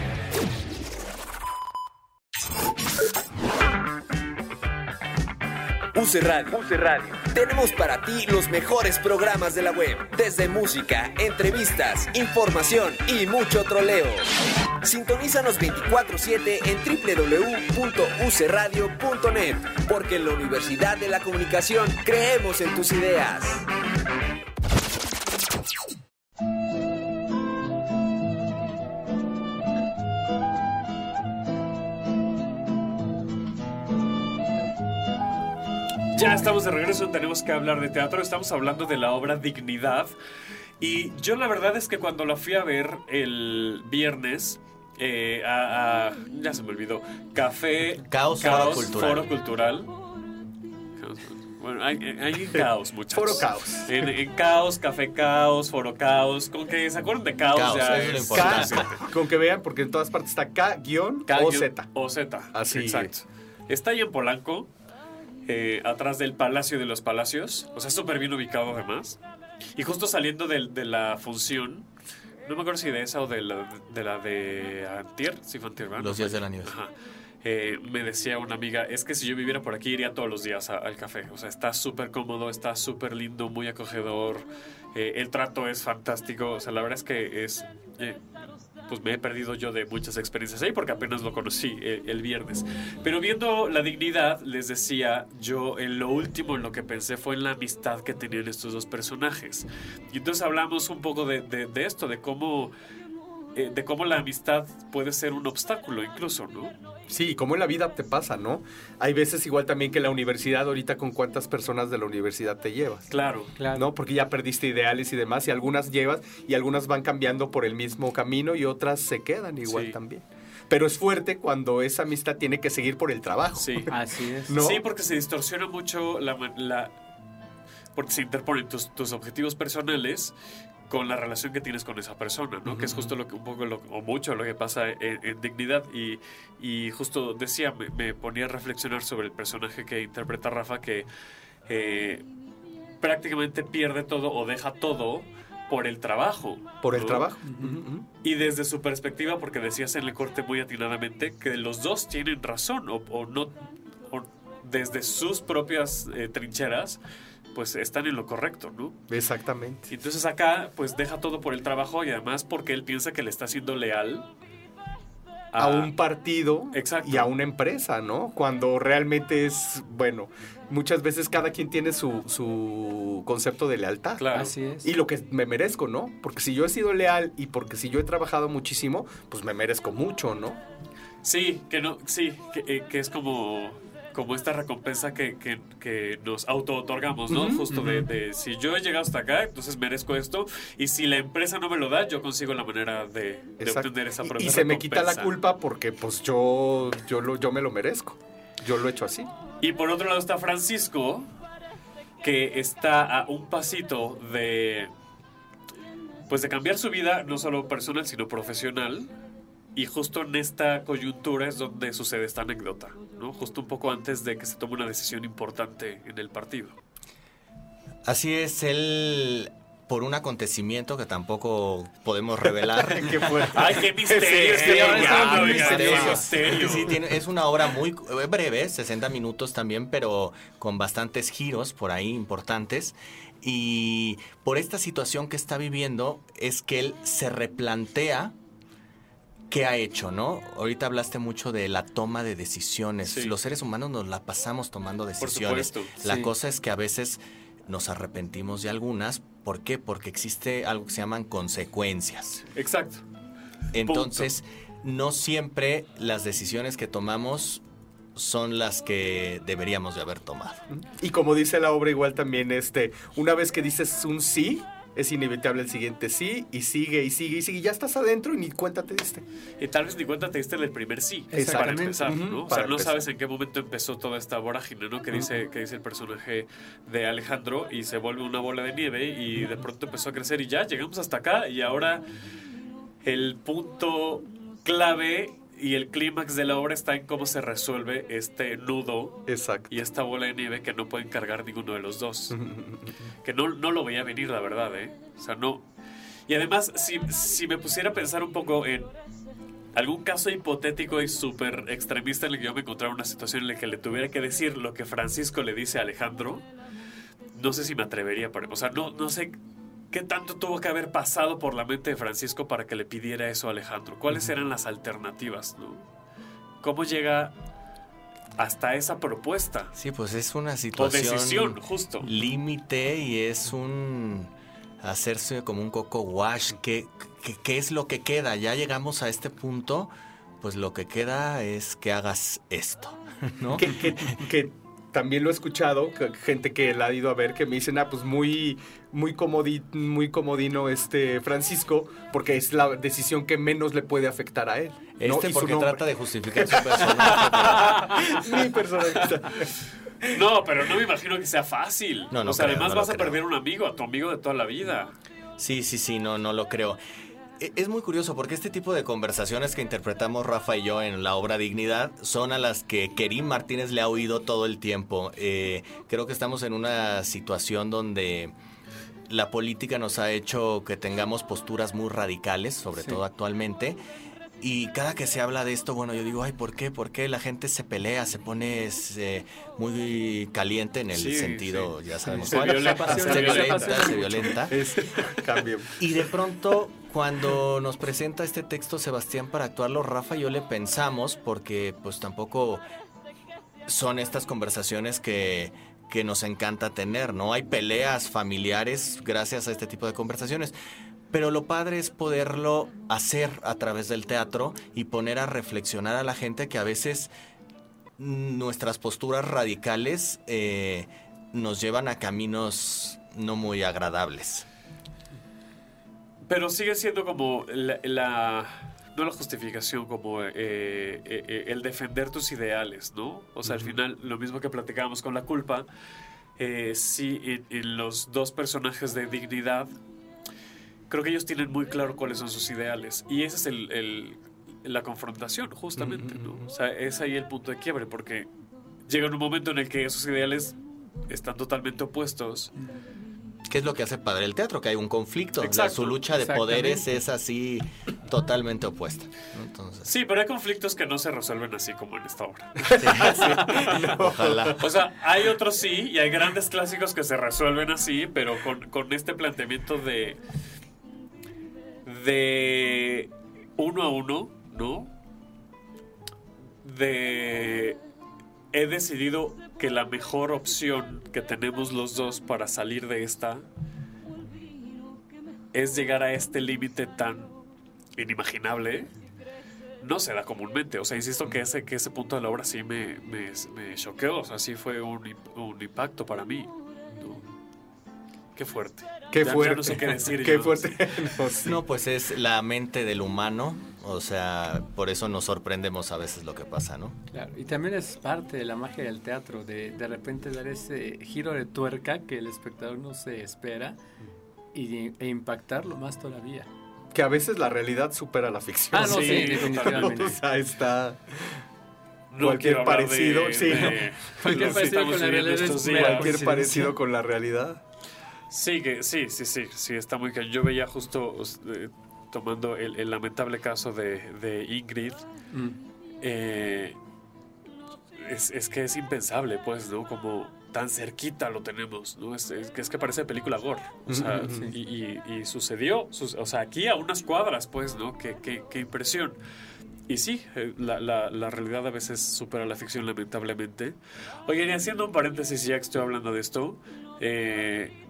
UC Radio. Radio. Tenemos para ti los mejores programas de la web, desde música, entrevistas, información y mucho troleo. Sintonízanos 24/7 en www.ucradio.net, porque en la Universidad de la Comunicación creemos en tus ideas. Ya estamos de regreso, tenemos que hablar de teatro. Estamos hablando de la obra Dignidad. Y yo la verdad es que cuando la fui a ver el viernes, eh, a, a- ya se me olvidó, Café Caos, Foro Cultural. Foro Cultural. Caos, Bueno, hay, hay caos, muchachos. Foro Caos. En, en caos, café caos, foro caos. Con que se acuerdan de caos, Caos, ya es es. K, con que vean, porque en todas partes está K guion K o guión- Z. O Z. Así. Exacto. Está ahí en Polanco, eh, atrás del Palacio de los Palacios. O sea, súper bien ubicado además. Y justo saliendo del- de, la función, no me acuerdo si de esa o de la de, la de Antier, sí fue Antier, ¿verdad? Los días de la nieve. Ajá. eh, me decía una amiga, es que si yo viviera por aquí iría todos los días a- al café. O sea, está súper cómodo, está súper lindo, muy acogedor. eh, el trato es fantástico. O sea, la verdad es que es... eh, pues me he perdido yo de muchas experiencias ahí porque apenas lo conocí eh, el viernes. Pero viendo la dignidad, les decía, yo en lo último en lo que pensé fue en la amistad que tenían estos dos personajes. Y entonces hablamos un poco de, esto, de cómo, eh, de cómo la amistad puede ser un obstáculo incluso, ¿no? Sí, como en la vida te pasa, ¿no? Hay veces igual también que en la universidad, ahorita con cuántas personas de la universidad te llevas. Claro. ¿No? Porque ya perdiste ideales y demás, y algunas llevas, y algunas van cambiando por el mismo camino, y otras se quedan igual Sí. también. Pero es fuerte cuando esa amistad tiene que seguir por el trabajo. Sí. Así es. ¿No? Sí, porque se distorsiona mucho la... la- porque se interponen tus, tus objetivos personales con la relación que tienes con esa persona, ¿no? Que es justo lo que un poco lo- o mucho lo que pasa en, en dignidad y, y justo decía me, me ponía a reflexionar sobre el personaje que interpreta Rafa que eh, prácticamente pierde todo o deja todo por el trabajo. Por el ¿no? trabajo. Y desde su perspectiva, porque decías en el corte muy atinadamente que los dos tienen razón o, o no, o desde sus propias eh, trincheras, pues están en lo correcto, ¿no? Exactamente. Y entonces acá, pues deja todo por el trabajo y además porque él piensa que le está siendo leal a un partido Exacto. y a una empresa, ¿no? Cuando realmente es, bueno, muchas veces cada quien tiene su, su concepto de lealtad. Claro. Así es. Y lo que me merezco, ¿no? Porque si yo he sido leal y porque si yo he trabajado muchísimo, pues me merezco mucho, ¿no? Sí, que no, sí, que, eh, que es como, como esta recompensa que, que, que nos auto-otorgamos, ¿no? Justo de, si yo he llegado hasta acá, entonces merezco esto. Y si la empresa no me lo da, yo consigo la manera de, de obtener esa Y- propia y, se me quita la culpa porque pues yo, yo, lo, yo me lo merezco. Yo lo he hecho así. Y por otro lado está Francisco, que está a un pasito de. Pues de cambiar su vida, no solo personal, sino profesional. Y justo en esta coyuntura es donde sucede esta anécdota, ¿no? Justo un poco antes de que se tome una decisión importante en el partido. Así es, él por un acontecimiento que tampoco podemos revelar. Qué. ¡Ay, qué misterio! Sí, misterioso. misterio. Sí, tiene- es una obra muy eh, breve, 60 minutos también, pero con bastantes giros por ahí importantes. Y por esta situación que está viviendo es que él se replantea qué ha hecho, ¿no? Ahorita hablaste mucho de la toma de decisiones. Sí. Los seres humanos nos la pasamos tomando decisiones. supuesto. La Sí. cosa es que a veces nos arrepentimos de algunas. ¿Por qué? Porque existe algo que se llaman consecuencias. Exacto. Entonces, no siempre las decisiones que tomamos son las que deberíamos de haber tomado. Y como dice la obra igual también, este, una vez que dices un sí, es inevitable el siguiente sí, y sigue, y sigue, y sigue, y ya estás adentro y ni cuenta te diste. Y tal vez ni cuenta te diste en el primer sí, para empezar, ¿no? O sea, no empezar. sabes en qué momento empezó toda esta vorágine, ¿no? Que dice, que dice el personaje de Alejandro y se vuelve una bola de nieve y de pronto empezó a crecer y ya llegamos hasta acá y ahora el punto clave y el clímax de la obra está en cómo se resuelve este nudo Exacto. y esta bola de nieve que no pueden cargar ninguno de los dos. que no, no lo veía venir, la verdad, ¿eh? O sea, no. Y además, si, si me pusiera a pensar un poco en algún caso hipotético y súper extremista en el que yo me encontrara en una situación en la que le tuviera que decir lo que Francisco le dice a Alejandro, no sé si me atrevería, pero, o sea, no, no sé qué tanto tuvo que haber pasado por la mente de Francisco para que le pidiera eso a Alejandro. ¿Cuáles eran las alternativas, no? ¿Cómo llega hasta esa propuesta? Sí, pues es una O situación decisión, justo. límite y es un hacerse como un coco wash. ¿Qué, qué, qué es lo que queda? Ya llegamos a este punto, pues lo que queda es que hagas esto, ¿no? Que, que- que también lo he escuchado, gente que la ha ido a ver, que me dicen, ah, pues muy, muy, comodi- muy comodino este Francisco, porque es la decisión que menos le puede afectar a él. ¿no? Este Y su porque nombre. trata de justificar su personaje. Mi personaje. No, pero no me imagino que sea fácil. No, no o sea, creo, además no vas a perder un amigo, a tu amigo de toda la vida. Sí, sí, sí, no, no lo creo. E- Es muy curioso porque este tipo de conversaciones que interpretamos Rafa y yo en la obra Dignidad son a las que Kerim Martínez le ha oído todo el tiempo. Eh, creo que estamos en una situación donde la política nos ha hecho que tengamos posturas muy radicales, sobre Sí. todo actualmente. Y cada que se habla de esto, bueno, yo digo, ay, ¿por qué? ¿Por qué la gente se pelea, se pone eh, muy caliente en el Sí, sentido, sí. ya sabemos Se cuál? violenta, se, se violenta, se violenta. Y de pronto, cuando nos presenta este texto Sebastián para actuarlo, Rafa y yo le pensamos, porque pues tampoco son estas conversaciones que, que nos encanta tener, ¿no? Hay peleas familiares gracias a este tipo de conversaciones. Pero lo padre es poderlo hacer a través del teatro y poner a reflexionar a la gente que a veces nuestras posturas radicales eh, nos llevan a caminos no muy agradables. Pero sigue siendo como la, la- no la justificación, como eh, eh, el defender tus ideales, ¿no? O sea, al final, lo mismo que platicábamos con la culpa, eh, sí, en, en los dos personajes de dignidad, creo que ellos tienen muy claro cuáles son sus ideales. Y esa es el, el- la confrontación, justamente, ¿no? O sea, es ahí el punto de quiebre, porque llega un momento en el que esos ideales están totalmente opuestos. ¿Qué es lo que hace padre el teatro? Que hay un conflicto. Exacto. su lucha de poderes es así totalmente opuesta. ¿no? Entonces, Sí, pero hay conflictos que no se resuelven así como en esta obra. ojalá. O sea, hay otros sí, y hay grandes clásicos que se resuelven así, pero con, con este planteamiento de. De. uno a uno, ¿no? De. He decidido que la mejor opción que tenemos los dos para salir de esta es llegar a este límite tan inimaginable. No se da comúnmente. O sea, insisto que ese, que ese punto de la obra sí me, me, choqueó. O sea, sí fue un, un impacto para mí. Qué fuerte. Qué Ya- ya fuerte. no sé qué decir. Qué yo. fuerte. No, sí. No, pues es la mente del humano. O sea, por eso nos sorprendemos a veces lo que pasa, ¿no? Claro, y también es parte de la magia del teatro, de de repente dar ese giro de tuerca que el espectador no se espera y, e impactarlo más todavía. Que a veces la realidad supera la ficción. Ah, no, sí, definitivamente. O sea, está... No cualquier parecido, de- sí, de- ¿no? Cualquier parecido con la realidad Cualquier parecido con la realidad. Sí, que, sí, sí, sí, sí, está muy cañón. Yo veía justo eh, tomando el, el lamentable caso de, de Ingrid. Mm. eh, es, es que es impensable, pues, ¿no? Como tan cerquita lo tenemos, ¿no? Es, es que es que parece película gore. O sea, Ujú, sí. y, y- y sucedió, o sea, aquí a unas cuadras, pues, ¿no? Qué, qué- qué impresión. Y sí, eh, la, la- la realidad a veces supera la ficción, lamentablemente. Oigan, y haciendo un paréntesis, ya que estoy hablando de esto, eh,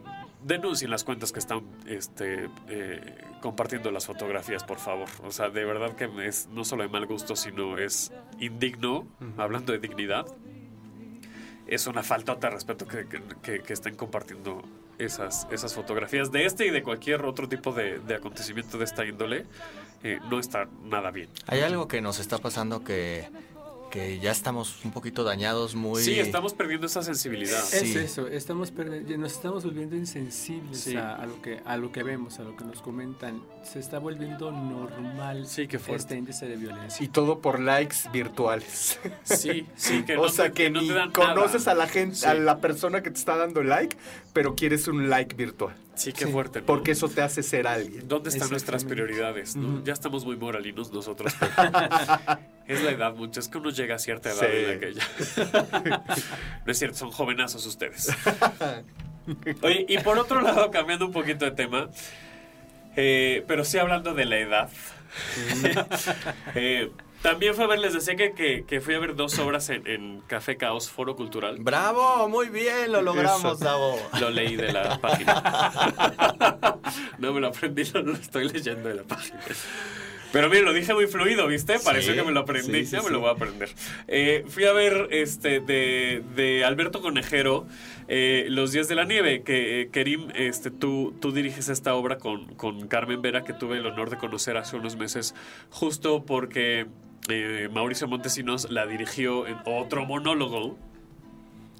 denuncien las cuentas que están este, eh, compartiendo las fotografías, por favor. O sea, de verdad que es no solo de mal gusto, sino es indigno, hablando de dignidad. Es una falta de respeto que, que- que- que estén compartiendo esas, esas fotografías de este y de cualquier otro tipo de, de acontecimiento de esta índole. eh, no está nada bien. Hay algo que nos está pasando que, que ya estamos un poquito dañados, muy... Sí, estamos perdiendo esa sensibilidad. Es Sí. eso, estamos perdi- nos estamos volviendo insensibles Sí. a, a lo que a lo que vemos, a lo que nos comentan. Se está volviendo normal Sí, qué fuerte. este índice de violencia. Y todo por likes virtuales. Sí, sí, que o no sea te- que, no te ni dan conoces nada. a la gente, Sí. a la persona que te está dando like, pero quieres un like virtual. Sí, qué fuerte. ¿no? Porque eso te hace ser alguien. ¿Dónde están nuestras prioridades? no? Ya estamos muy moralinos nosotros. pero es la edad, mucho. Es que uno llega a cierta edad Sí. en la que ya. no es cierto, son jovenazos ustedes. Oye, y por otro lado, cambiando un poquito de tema, eh, pero sí hablando de la edad. eh, también fue a ver, les decía que, que, que fui a ver dos obras en, en Café Caos, Foro Cultural. ¡Bravo! Muy bien, lo logramos. Davo. Lo leí de la página. no me lo aprendí, lo, lo estoy leyendo de la página. Pero mira, lo dije muy fluido, ¿viste? Pareció Sí, que me lo aprendí, sí, sí, ya me lo voy a aprender. Eh, fui a ver este de, de Alberto Conejero, eh, Los Días de la Nieve, que eh, Kerim, este, tú, tú diriges esta obra con, con Carmen Vera, que tuve el honor de conocer hace unos meses, justo porque Mauricio Montesinos la dirigió en otro monólogo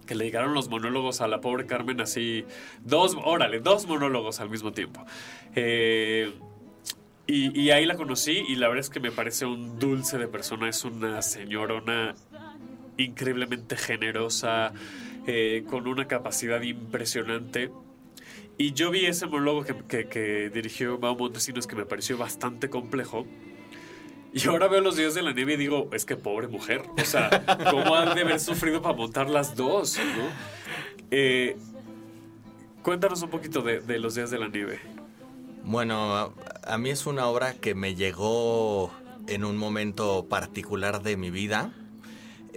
que le llegaron los monólogos a la pobre Carmen así, dos, órale, dos monólogos al mismo tiempo. Eh, y, ahí la conocí y la verdad es que me parece un dulce de persona, es una señorona increíblemente generosa, eh, con una capacidad impresionante. Y yo vi ese monólogo que, dirigió Mau Montesinos que me pareció bastante complejo. Y ahora veo los días de la nieve y digo, es que pobre mujer. O sea, ¿cómo han de haber sufrido para montar las dos? Eh, cuéntanos un poquito de los días de la nieve. Bueno, a, mí es una obra que me llegó en un momento particular de mi vida.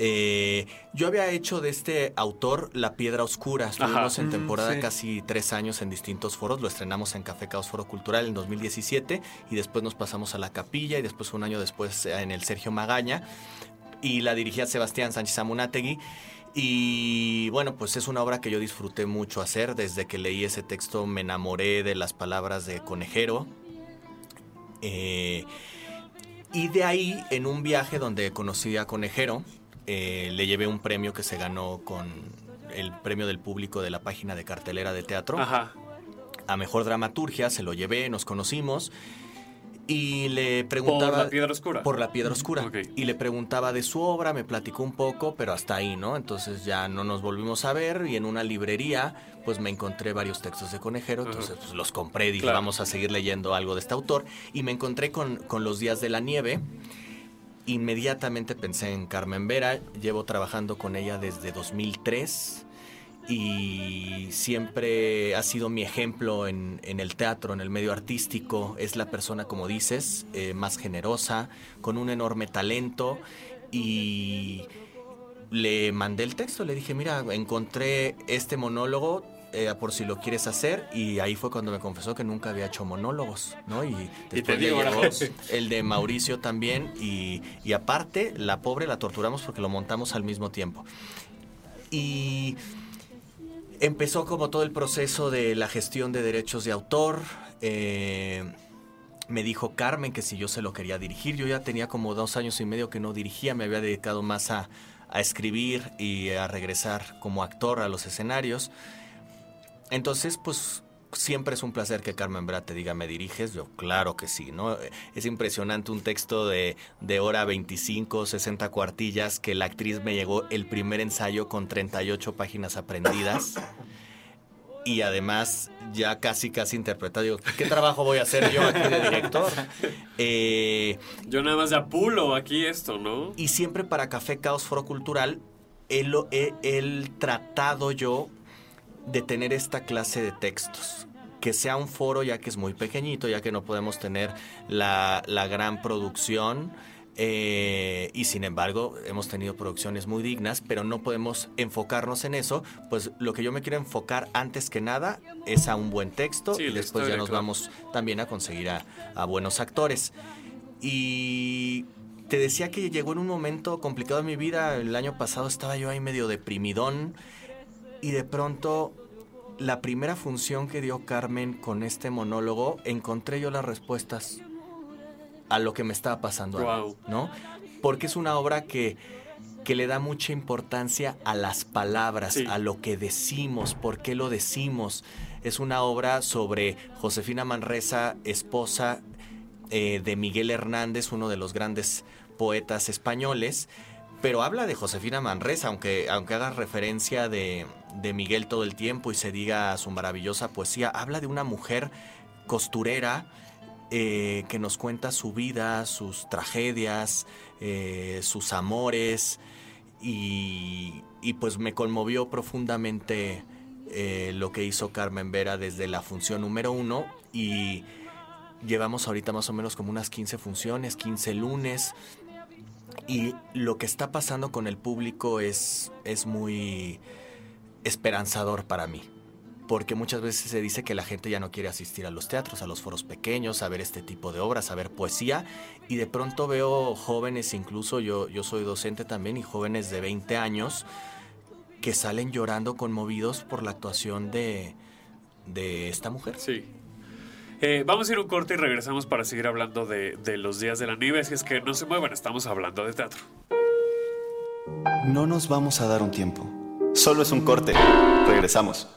Eh, yo había hecho de este autor La Piedra Oscura. Estuvimos Ajá. en Mm, temporada sí. casi tres años en distintos foros. Lo estrenamos en Café Caos Foro Cultural en 2017 y después nos pasamos a La Capilla y después un año después en el Sergio Magaña. Y la dirigía Sebastián Sánchez Amunátegui. Y bueno, pues es una obra que yo disfruté mucho hacer. Desde que leí ese texto me enamoré de las palabras de Conejero. Eh, y de ahí, en un viaje donde conocí a Conejero, eh, le llevé un premio que se ganó con el premio del público de la página de cartelera de teatro. Ajá. A mejor dramaturgia, se lo llevé, nos conocimos. Y le preguntaba. ¿Por la piedra oscura? Por la piedra oscura. Y le preguntaba de su obra, me platicó un poco, pero hasta ahí, ¿no? Entonces ya no nos volvimos a ver y en una librería, pues me encontré varios textos de Conejero, entonces pues, los compré, dije, Claro. vamos a seguir leyendo algo de este autor. Y me encontré con, con Los Días de la Nieve. Inmediatamente pensé en Carmen Vera, llevo trabajando con ella desde 2003 y siempre ha sido mi ejemplo en, en el teatro, en el medio artístico. Es la persona, como dices, eh, más generosa, con un enorme talento y le mandé el texto, le dije, mira, encontré este monólogo. eh, por si lo quieres hacer y ahí fue cuando me confesó que nunca había hecho monólogos, ¿no? Y después te le digo, llegó el de Mauricio también y, y aparte la pobre la torturamos porque lo montamos al mismo tiempo. Y empezó como todo el proceso de la gestión de derechos de autor. eh, me dijo Carmen que si yo se lo quería dirigir. Yo ya tenía como dos años y medio que no dirigía, me había dedicado más a, a escribir y a regresar como actor a los escenarios. Entonces, pues siempre es un placer que Carmen Bra te diga, ¿me diriges? Yo, claro que sí, ¿no? Es impresionante un texto de, de hora 25, 60 cuartillas, que la actriz me llegó el primer ensayo con 38 páginas aprendidas. Y además, ya casi, casi interpretado. Digo, ¿qué trabajo voy a hacer yo aquí de director? Eh, Yo nada más de apulo aquí esto, ¿no? y siempre para Café Caos Foro Cultural he, lo- he- he tratado yo de tener esta clase de textos. Que sea un foro ya que es muy pequeñito, ya que no podemos tener la, la gran producción. eh, y sin embargo, hemos tenido producciones muy dignas, pero no podemos enfocarnos en eso. Pues lo que yo me quiero enfocar antes que nada es a un buen texto Sí, y después historia, ya nos claro. vamos también a conseguir a, a buenos actores. Y te decía que llegó en un momento complicado en mi vida. El año pasado estaba yo ahí medio deprimidón. Y de pronto, la primera función que dio Carmen con este monólogo, encontré yo las respuestas a lo que me estaba pasando. Guau. ¿No? Porque es una obra que, que le da mucha importancia a las palabras, Sí. a lo que decimos, por qué lo decimos. Es una obra sobre Josefina Manresa, esposa eh, de Miguel Hernández, uno de los grandes poetas españoles, pero habla de Josefina Manresa, aunque, aunque haga referencia de, de Miguel todo el tiempo y se diga su maravillosa poesía, habla de una mujer costurera eh, que nos cuenta su vida, sus tragedias, eh, sus amores y, y pues me conmovió profundamente eh, lo que hizo Carmen Vera desde la función número uno y llevamos ahorita más o menos como unas 15 funciones, 15 lunes y lo que está pasando con el público es, es muy esperanzador para mí. Porque muchas veces se dice que la gente ya no quiere asistir a los teatros, a los foros pequeños, a ver este tipo de obras, a ver poesía. Y de pronto veo jóvenes, incluso yo, yo soy docente también, y jóvenes de 20 años que salen llorando conmovidos por la actuación de, de esta mujer. Sí. Eh, vamos a ir a un corte y regresamos para seguir hablando de, de los días de la nieve. Si es que no se muevan, estamos hablando de teatro. No nos vamos a dar un tiempo. Solo es un corte. Regresamos.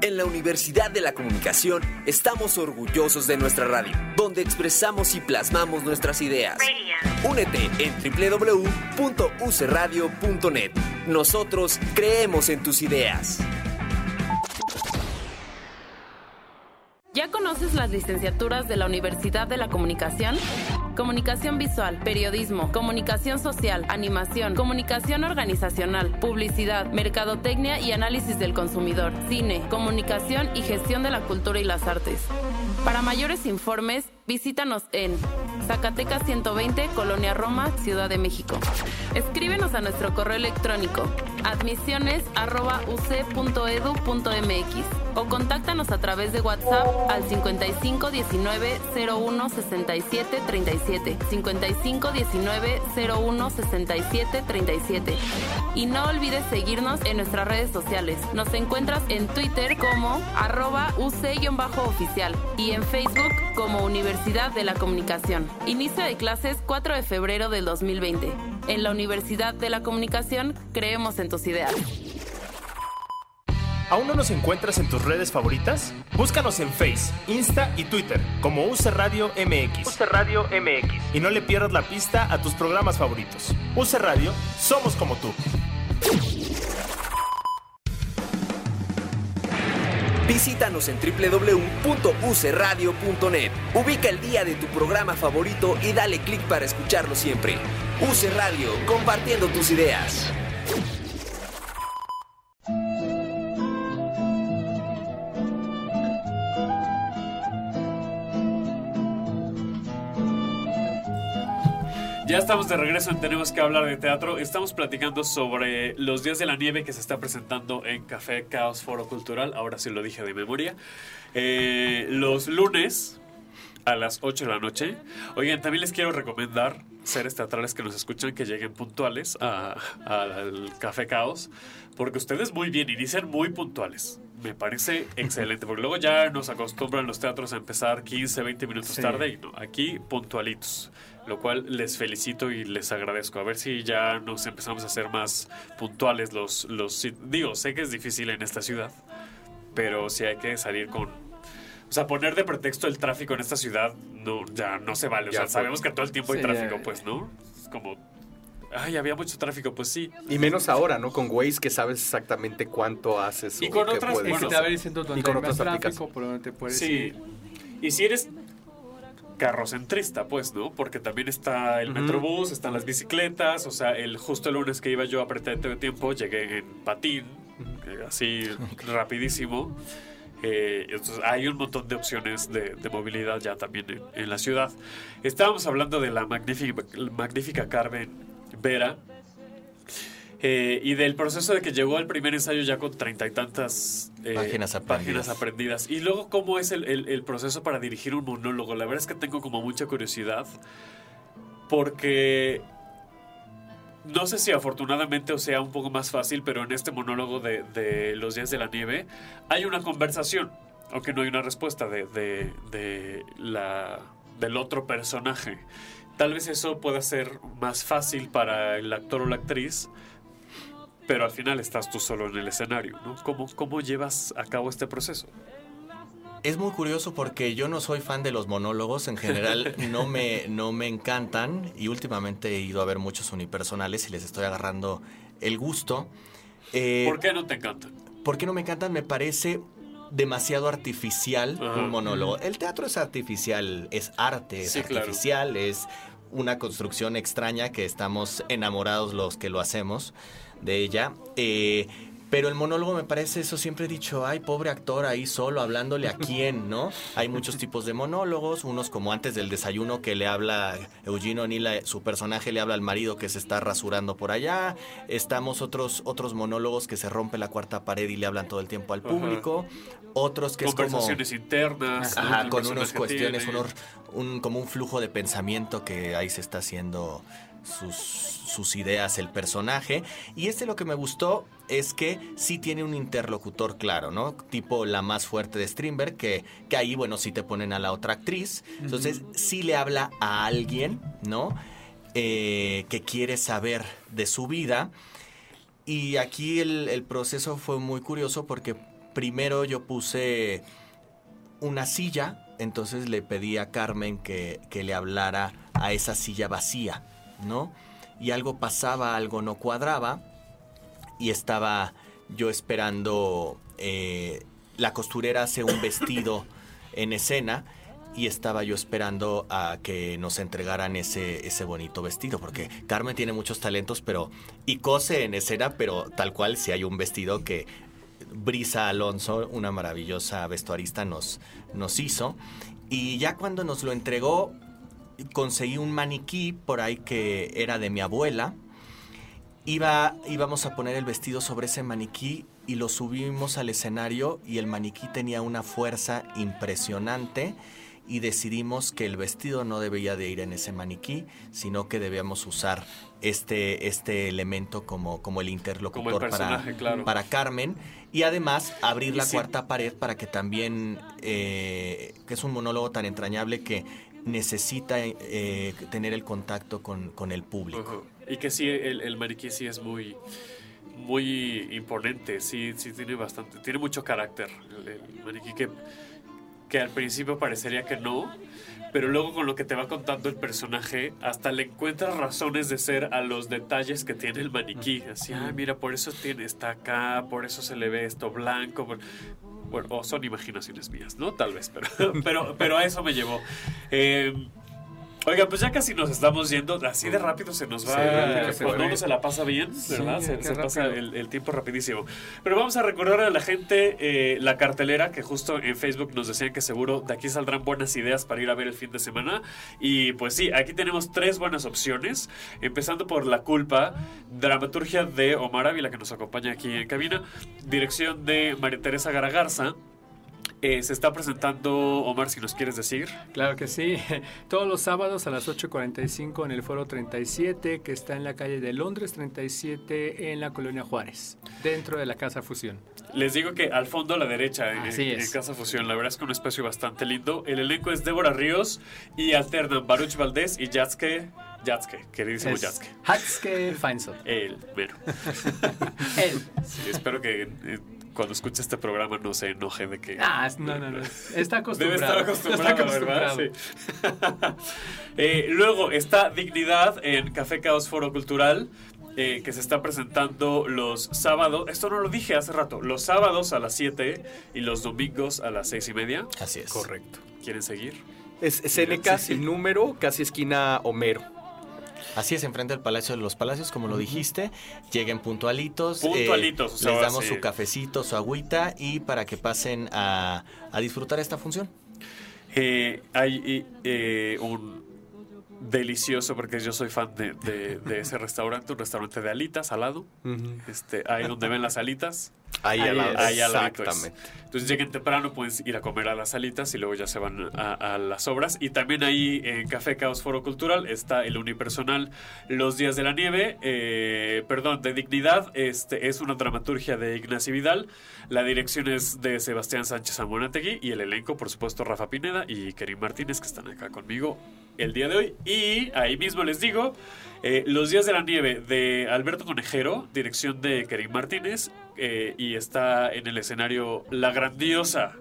En la Universidad de la Comunicación estamos orgullosos de nuestra radio, donde expresamos y plasmamos nuestras ideas. Únete en www.ucradio.net. Nosotros creemos en tus ideas. Ya ¿Ya conoces las licenciaturas de la Universidad de la Comunicación? Comunicación visual, periodismo, comunicación social, animación, comunicación organizacional, publicidad, mercadotecnia y análisis del consumidor, cine, comunicación y gestión de la cultura y las artes. Para mayores informes, visítanos en Zacatecas 120, Colonia Roma, Ciudad de México. Escríbenos a nuestro correo electrónico admisiones@uc.edu.mx o contáctanos a través de WhatsApp al 55 19 01 67 37 55 19 01 67 37 y no olvides seguirnos en nuestras redes sociales. Nos encuentras en Twitter como arroba UC-oficial y en Facebook como Universidad de la Comunicación. Inicio de clases 4 de febrero del 2020. En la Universidad de la Comunicación creemos en tus ideas. ¿Aún no nos encuentras en tus redes favoritas? Búscanos en Face, Insta y Twitter como UC Radio MX. UC Radio MX. Y no le pierdas la pista a tus programas favoritos. UC Radio, somos como tú. Visítanos en www.ucradio.net. Ubica el día de tu programa favorito y dale clic para escucharlo siempre. UC Radio, compartiendo tus ideas. Ya estamos de regreso en Tenemos que hablar de teatro. Estamos platicando sobre los días de la nieve que se está presentando en Café Caos Foro Cultural. Ahora sí lo dije de memoria. Eh, los lunes a las 8 de la noche. Oigan, también les quiero recomendar seres teatrales que nos escuchan que lleguen puntuales a- al Café Caos. Porque ustedes muy bien inician muy puntuales. Me parece excelente. Porque luego ya nos acostumbran los teatros a empezar 15, 20 minutos Sí. tarde. Y no, aquí puntualitos. Lo cual les felicito y les agradezco. A ver si ya nos empezamos a hacer más puntuales los, los... Digo, sé que es difícil en esta ciudad. Pero si hay que salir con o sea, poner de pretexto el tráfico en esta ciudad no, ya no se vale. O Ya sea, fue. sabemos que todo el tiempo hay tráfico, ya. pues, ¿no? Es como, ay, había mucho tráfico, pues sí. Y menos ahora, ¿no? Con Waze que sabes exactamente cuánto haces. Y o con otras- Y que te hacer. va diciendo Y dónde con otras tráfico, aplicaciones. por donde te puedes Sí. ir. Y si eres carrocentrista, pues, ¿no? Porque también está el Ujú. metrobús, están las bicicletas, o sea, el justo el lunes que iba yo a de tiempo, llegué en patín, eh, así rapidísimo. Eh, entonces hay un montón de opciones de, de movilidad ya también en, en la ciudad. Estábamos hablando de la magnífica, magnífica Carmen Vera, eh, y del proceso de que llegó al primer ensayo ya con treinta y tantas eh, Páginas aprendidas. páginas aprendidas. Y luego, ¿cómo es el, el- el proceso para dirigir un monólogo? La verdad es que tengo como mucha curiosidad. Porque no sé si afortunadamente o sea un poco más fácil, pero en este monólogo de, de Los Días de la Nieve hay una conversación, aunque no hay una respuesta de, de- de la, del otro personaje. Tal vez eso pueda ser más fácil para el actor o la actriz, pero al final estás tú solo en el escenario, ¿no? ¿Cómo, cómo llevas a cabo este proceso? Es muy curioso porque yo no soy fan de los monólogos, en general no me, no me encantan y últimamente he ido a ver muchos unipersonales y les estoy agarrando el gusto. Eh, ¿Por qué no te encantan? ¿Por qué no me encantan? Me parece demasiado artificial Ajá. un monólogo. El teatro es artificial, es arte, es Sí, claro. artificial, es una construcción extraña que estamos enamorados los que lo hacemos de ella. Eh, pero el monólogo me parece eso, siempre he dicho, ay, pobre actor ahí solo, hablándole a quién, ¿no? Hay muchos tipos de monólogos, unos como antes del desayuno que le habla Eugene O'Neill, su personaje le habla al marido que se está rasurando por allá, estamos otros, otros monólogos que se rompe la cuarta pared y le hablan todo el tiempo al Ajá. público, otros que es como... Conversaciones internas. Ajá, con unas cuestiones, unos- un, como un flujo de pensamiento que ahí se está haciendo sus, sus ideas el personaje. Y este lo que me gustó es que sí tiene un interlocutor claro, ¿no? Tipo la más fuerte de Strindberg, que, que ahí, bueno, sí te ponen a la otra actriz. Entonces, sí le habla a alguien, ¿no? Eh, que quiere saber de su vida. Y aquí el, el proceso fue muy curioso porque primero yo puse una silla, entonces le pedí a Carmen que, que le hablara a esa silla vacía, ¿no? Y algo pasaba, algo no cuadraba, y estaba yo esperando, eh, la costurera hace un vestido en escena y estaba yo esperando a que nos entregaran ese, ese bonito vestido, porque Carmen tiene muchos talentos, pero y cose en escena, pero tal cual si hay un vestido que Brisa Alonso, una maravillosa vestuarista, nos, nos hizo. Y ya cuando nos lo entregó, conseguí un maniquí por ahí que era de mi abuela. Iba, íbamos a poner el vestido sobre ese maniquí y lo subimos al escenario y el maniquí tenía una fuerza impresionante y decidimos que el vestido no debía de ir en ese maniquí, sino que debíamos usar este, este elemento como, como el interlocutor Como el personaje, para, claro. para Carmen y además abrir Y la sí. cuarta pared para que también, eh, que es un monólogo tan entrañable que necesita eh, tener el contacto con, con el público. Y que sí, el, el maniquí sí es muy muy imponente, sí, sí tiene bastante, tiene mucho carácter el, el maniquí que, que al principio parecería que no, pero luego con lo que te va contando el personaje, hasta le encuentras razones de ser a los detalles que tiene el maniquí. Así, ah, mira, por eso tiene, está acá, por eso se le ve esto blanco. Bueno, o son imaginaciones mías, ¿no? Tal vez, pero, pero, pero a eso me llevó. Eh, Oiga, pues ya casi nos estamos yendo, así de rápido se nos va, Sí, se cuando uno se la pasa bien, Sí, ¿verdad? se pasa el tiempo rapidísimo. Pero vamos a recordar a la gente eh, la cartelera, que justo en Facebook nos decían que seguro de aquí saldrán buenas ideas para ir a ver el fin de semana. Y pues sí, aquí tenemos tres buenas opciones, empezando por La Culpa, dramaturgia de Omar Ávila, que nos acompaña aquí en cabina, dirección de María Teresa Garagarza. Eh, se está presentando, Omar, si nos quieres decir. Claro que sí. Todos los sábados a las 8.45 en el Foro 37, que está en la calle de Londres 37, en la Colonia Juárez, dentro de la Casa Fusión. Les digo que al fondo a la derecha, en, Así en es. Casa Fusión, la verdad es que un espacio bastante lindo. El elenco es Débora Ríos y alternan Baruch Valdés y Yatske, Yatske, queridísimo Yatske. Hatske Feinsohn. El mero. Él. Sí, espero que eh, cuando escuche este programa no se enoje de que... Ah, no, no, no. Está Debe acostumbrado. estar acostumbrado, Está acostumbrado. ¿verdad? Sí. Eh, luego está Dignidad en Café Caos Foro Cultural. eh, que se está presentando los sábados, esto no lo dije hace rato, los sábados a las 7 y los domingos a las 6 y media. Así es. Correcto. ¿Quieren seguir? Es Seneca Sí. sin número, casi esquina Homero. Así es, enfrente del Palacio de los Palacios, como lo dijiste. Lleguen puntualitos. eh, Puntualitos, o sea, les damos sí. su cafecito, su agüita y para que pasen a, a disfrutar esta función. Eh, hay eh, un delicioso, porque yo soy fan de, de- de ese restaurante, un restaurante de alitas al lado. Este, ahí donde ven las alitas. Ahí Ahí es. exactamente. Entonces lleguen temprano, pueden ir a comer a las alitas y luego ya se van a, a las obras. Y también ahí en Café Caos Foro Cultural está el unipersonal Los Días de la Nieve, eh, perdón, de Dignidad. Este es una dramaturgia de Ignacio Vidal. La dirección es de Sebastián Sánchez Amonategui y el elenco, por supuesto, Rafa Pineda y Kerim Martínez, que están acá conmigo el día de hoy. Y ahí mismo les digo, eh, Los Días de la Nieve de Alberto Conejero, dirección de Kerim Martínez, eh, y está en el escenario La Grandiosa.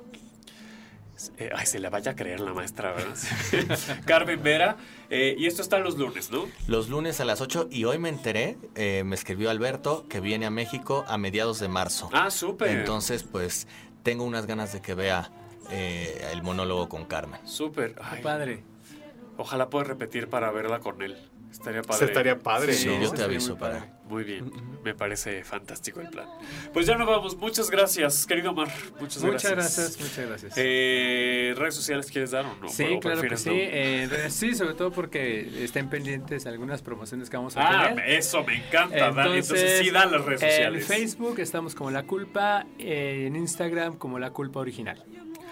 Eh, ay, se le vaya a creer la maestra, ¿verdad? Carmen Vera. eh, y esto está los lunes, ¿no? Los lunes a las 8 y hoy me enteré, eh, me escribió Alberto, que viene a México a mediados de marzo. Ah, súper. Entonces, pues tengo unas ganas de que vea eh, el monólogo con Carmen. Súper. Ay, Padre. Ojalá pueda repetir para verla con él. Estaría padre. Se estaría padre, Sí, ¿no? yo te aviso muy para... padre. Muy bien. Me parece fantástico el plan. Pues ya nos vamos. Muchas gracias, querido Omar. Muchas, Muchas gracias. gracias, muchas gracias. Eh, ¿Redes sociales quieres dar o no? Sí, ¿O claro que sí. no? Eh, sí, sobre todo porque estén pendientes algunas promociones que vamos a Ah, tener. eso me encanta. Dani. Entonces, sí, dan las redes En sociales. Facebook estamos como La Culpa, eh, en Instagram como La Culpa Original.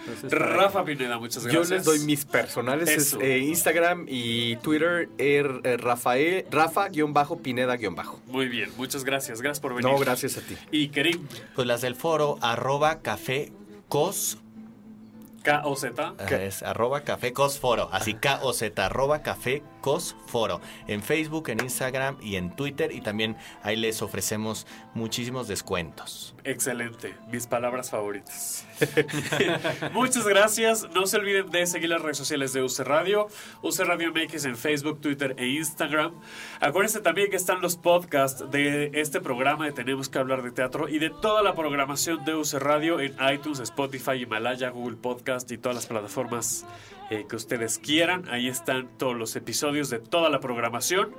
Entonces, Rafa Pineda, muchas Yo gracias. les doy mis personales, es eh, Instagram y Twitter, er, eh, Rafael, Rafa-Pineda-bajo. Muy bien, muchas gracias. Gracias por venir. No, gracias a ti. Y Kerim, Pues las del foro, arroba café cos, K-O-Z. es arroba café cos foro, así K-O-Z, arroba café Cosforo. En Facebook, en Instagram y en Twitter. Y también ahí les ofrecemos muchísimos descuentos. Excelente, mis palabras favoritas. Muchas gracias. No se olviden de seguir las redes sociales de UC Radio, UC Radio MX en Facebook, Twitter e Instagram. Acuérdense también que están los podcasts de este programa de Tenemos que hablar de teatro y de toda la programación de UC Radio en iTunes, Spotify, Himalaya, Google Podcast y todas las plataformas eh, que ustedes quieran. Ahí están todos los episodios de toda la programación.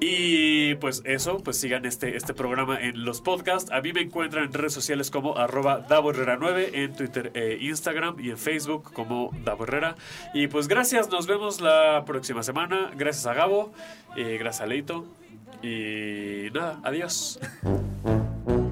Y pues eso, pues sigan este, este programa en los podcasts. A mí me encuentran en redes sociales como arroba Davo Herrera 9, en Twitter e Instagram y en Facebook como Davo Herrera. Y pues gracias, nos vemos la próxima semana. Gracias a Gabo, eh, gracias a Leito. Y nada, adiós.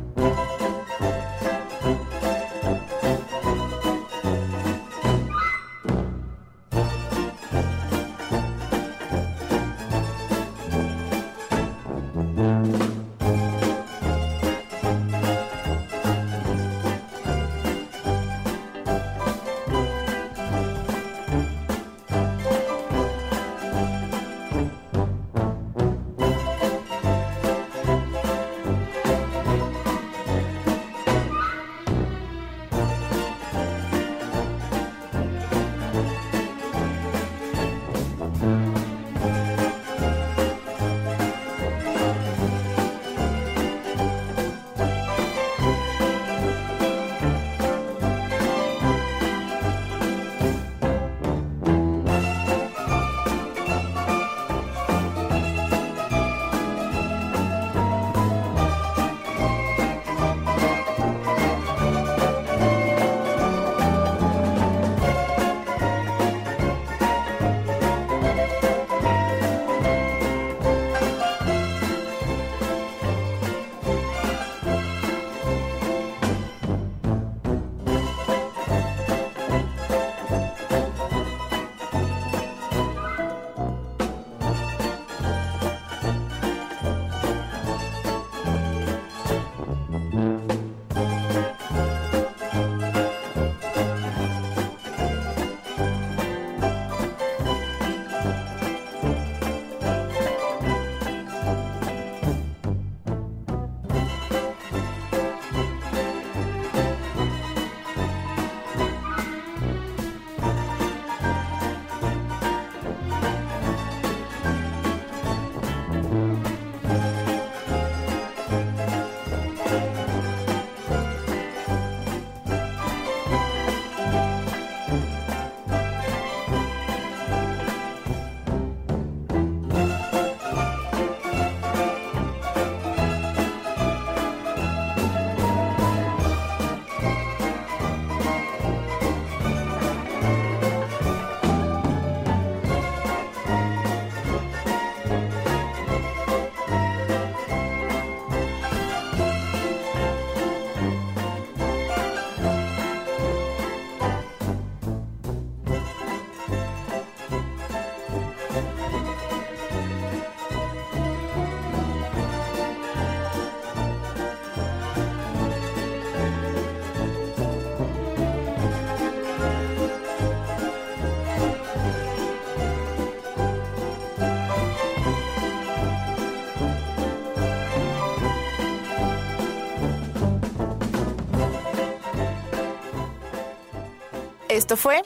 Esto fue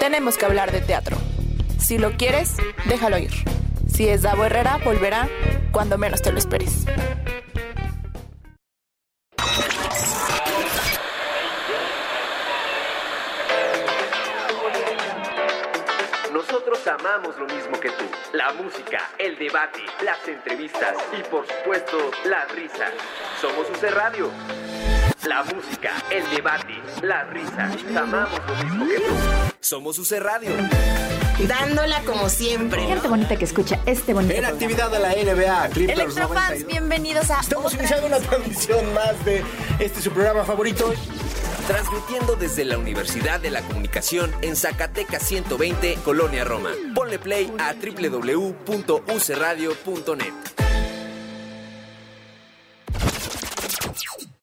Tenemos que hablar de teatro. Si lo quieres, déjalo ir. Si es Davo Herrera, volverá cuando menos te lo esperes. Nosotros amamos lo mismo que tú. La música, el debate, las entrevistas y por supuesto la risa. Somos UC Radio. La risa. Amamos lo mismo que tú. Somos UC Radio. Dándola como siempre. Gente bonita que escucha este bonito En programa. actividad de la NBA, Clippers Electrofans, 92. bienvenidos a Estamos otra iniciando una transmisión más de este su programa favorito. Transmitiendo desde la Universidad de la Comunicación en Zacatecas 120, Colonia Roma. Ponle play a www.ucradio.net.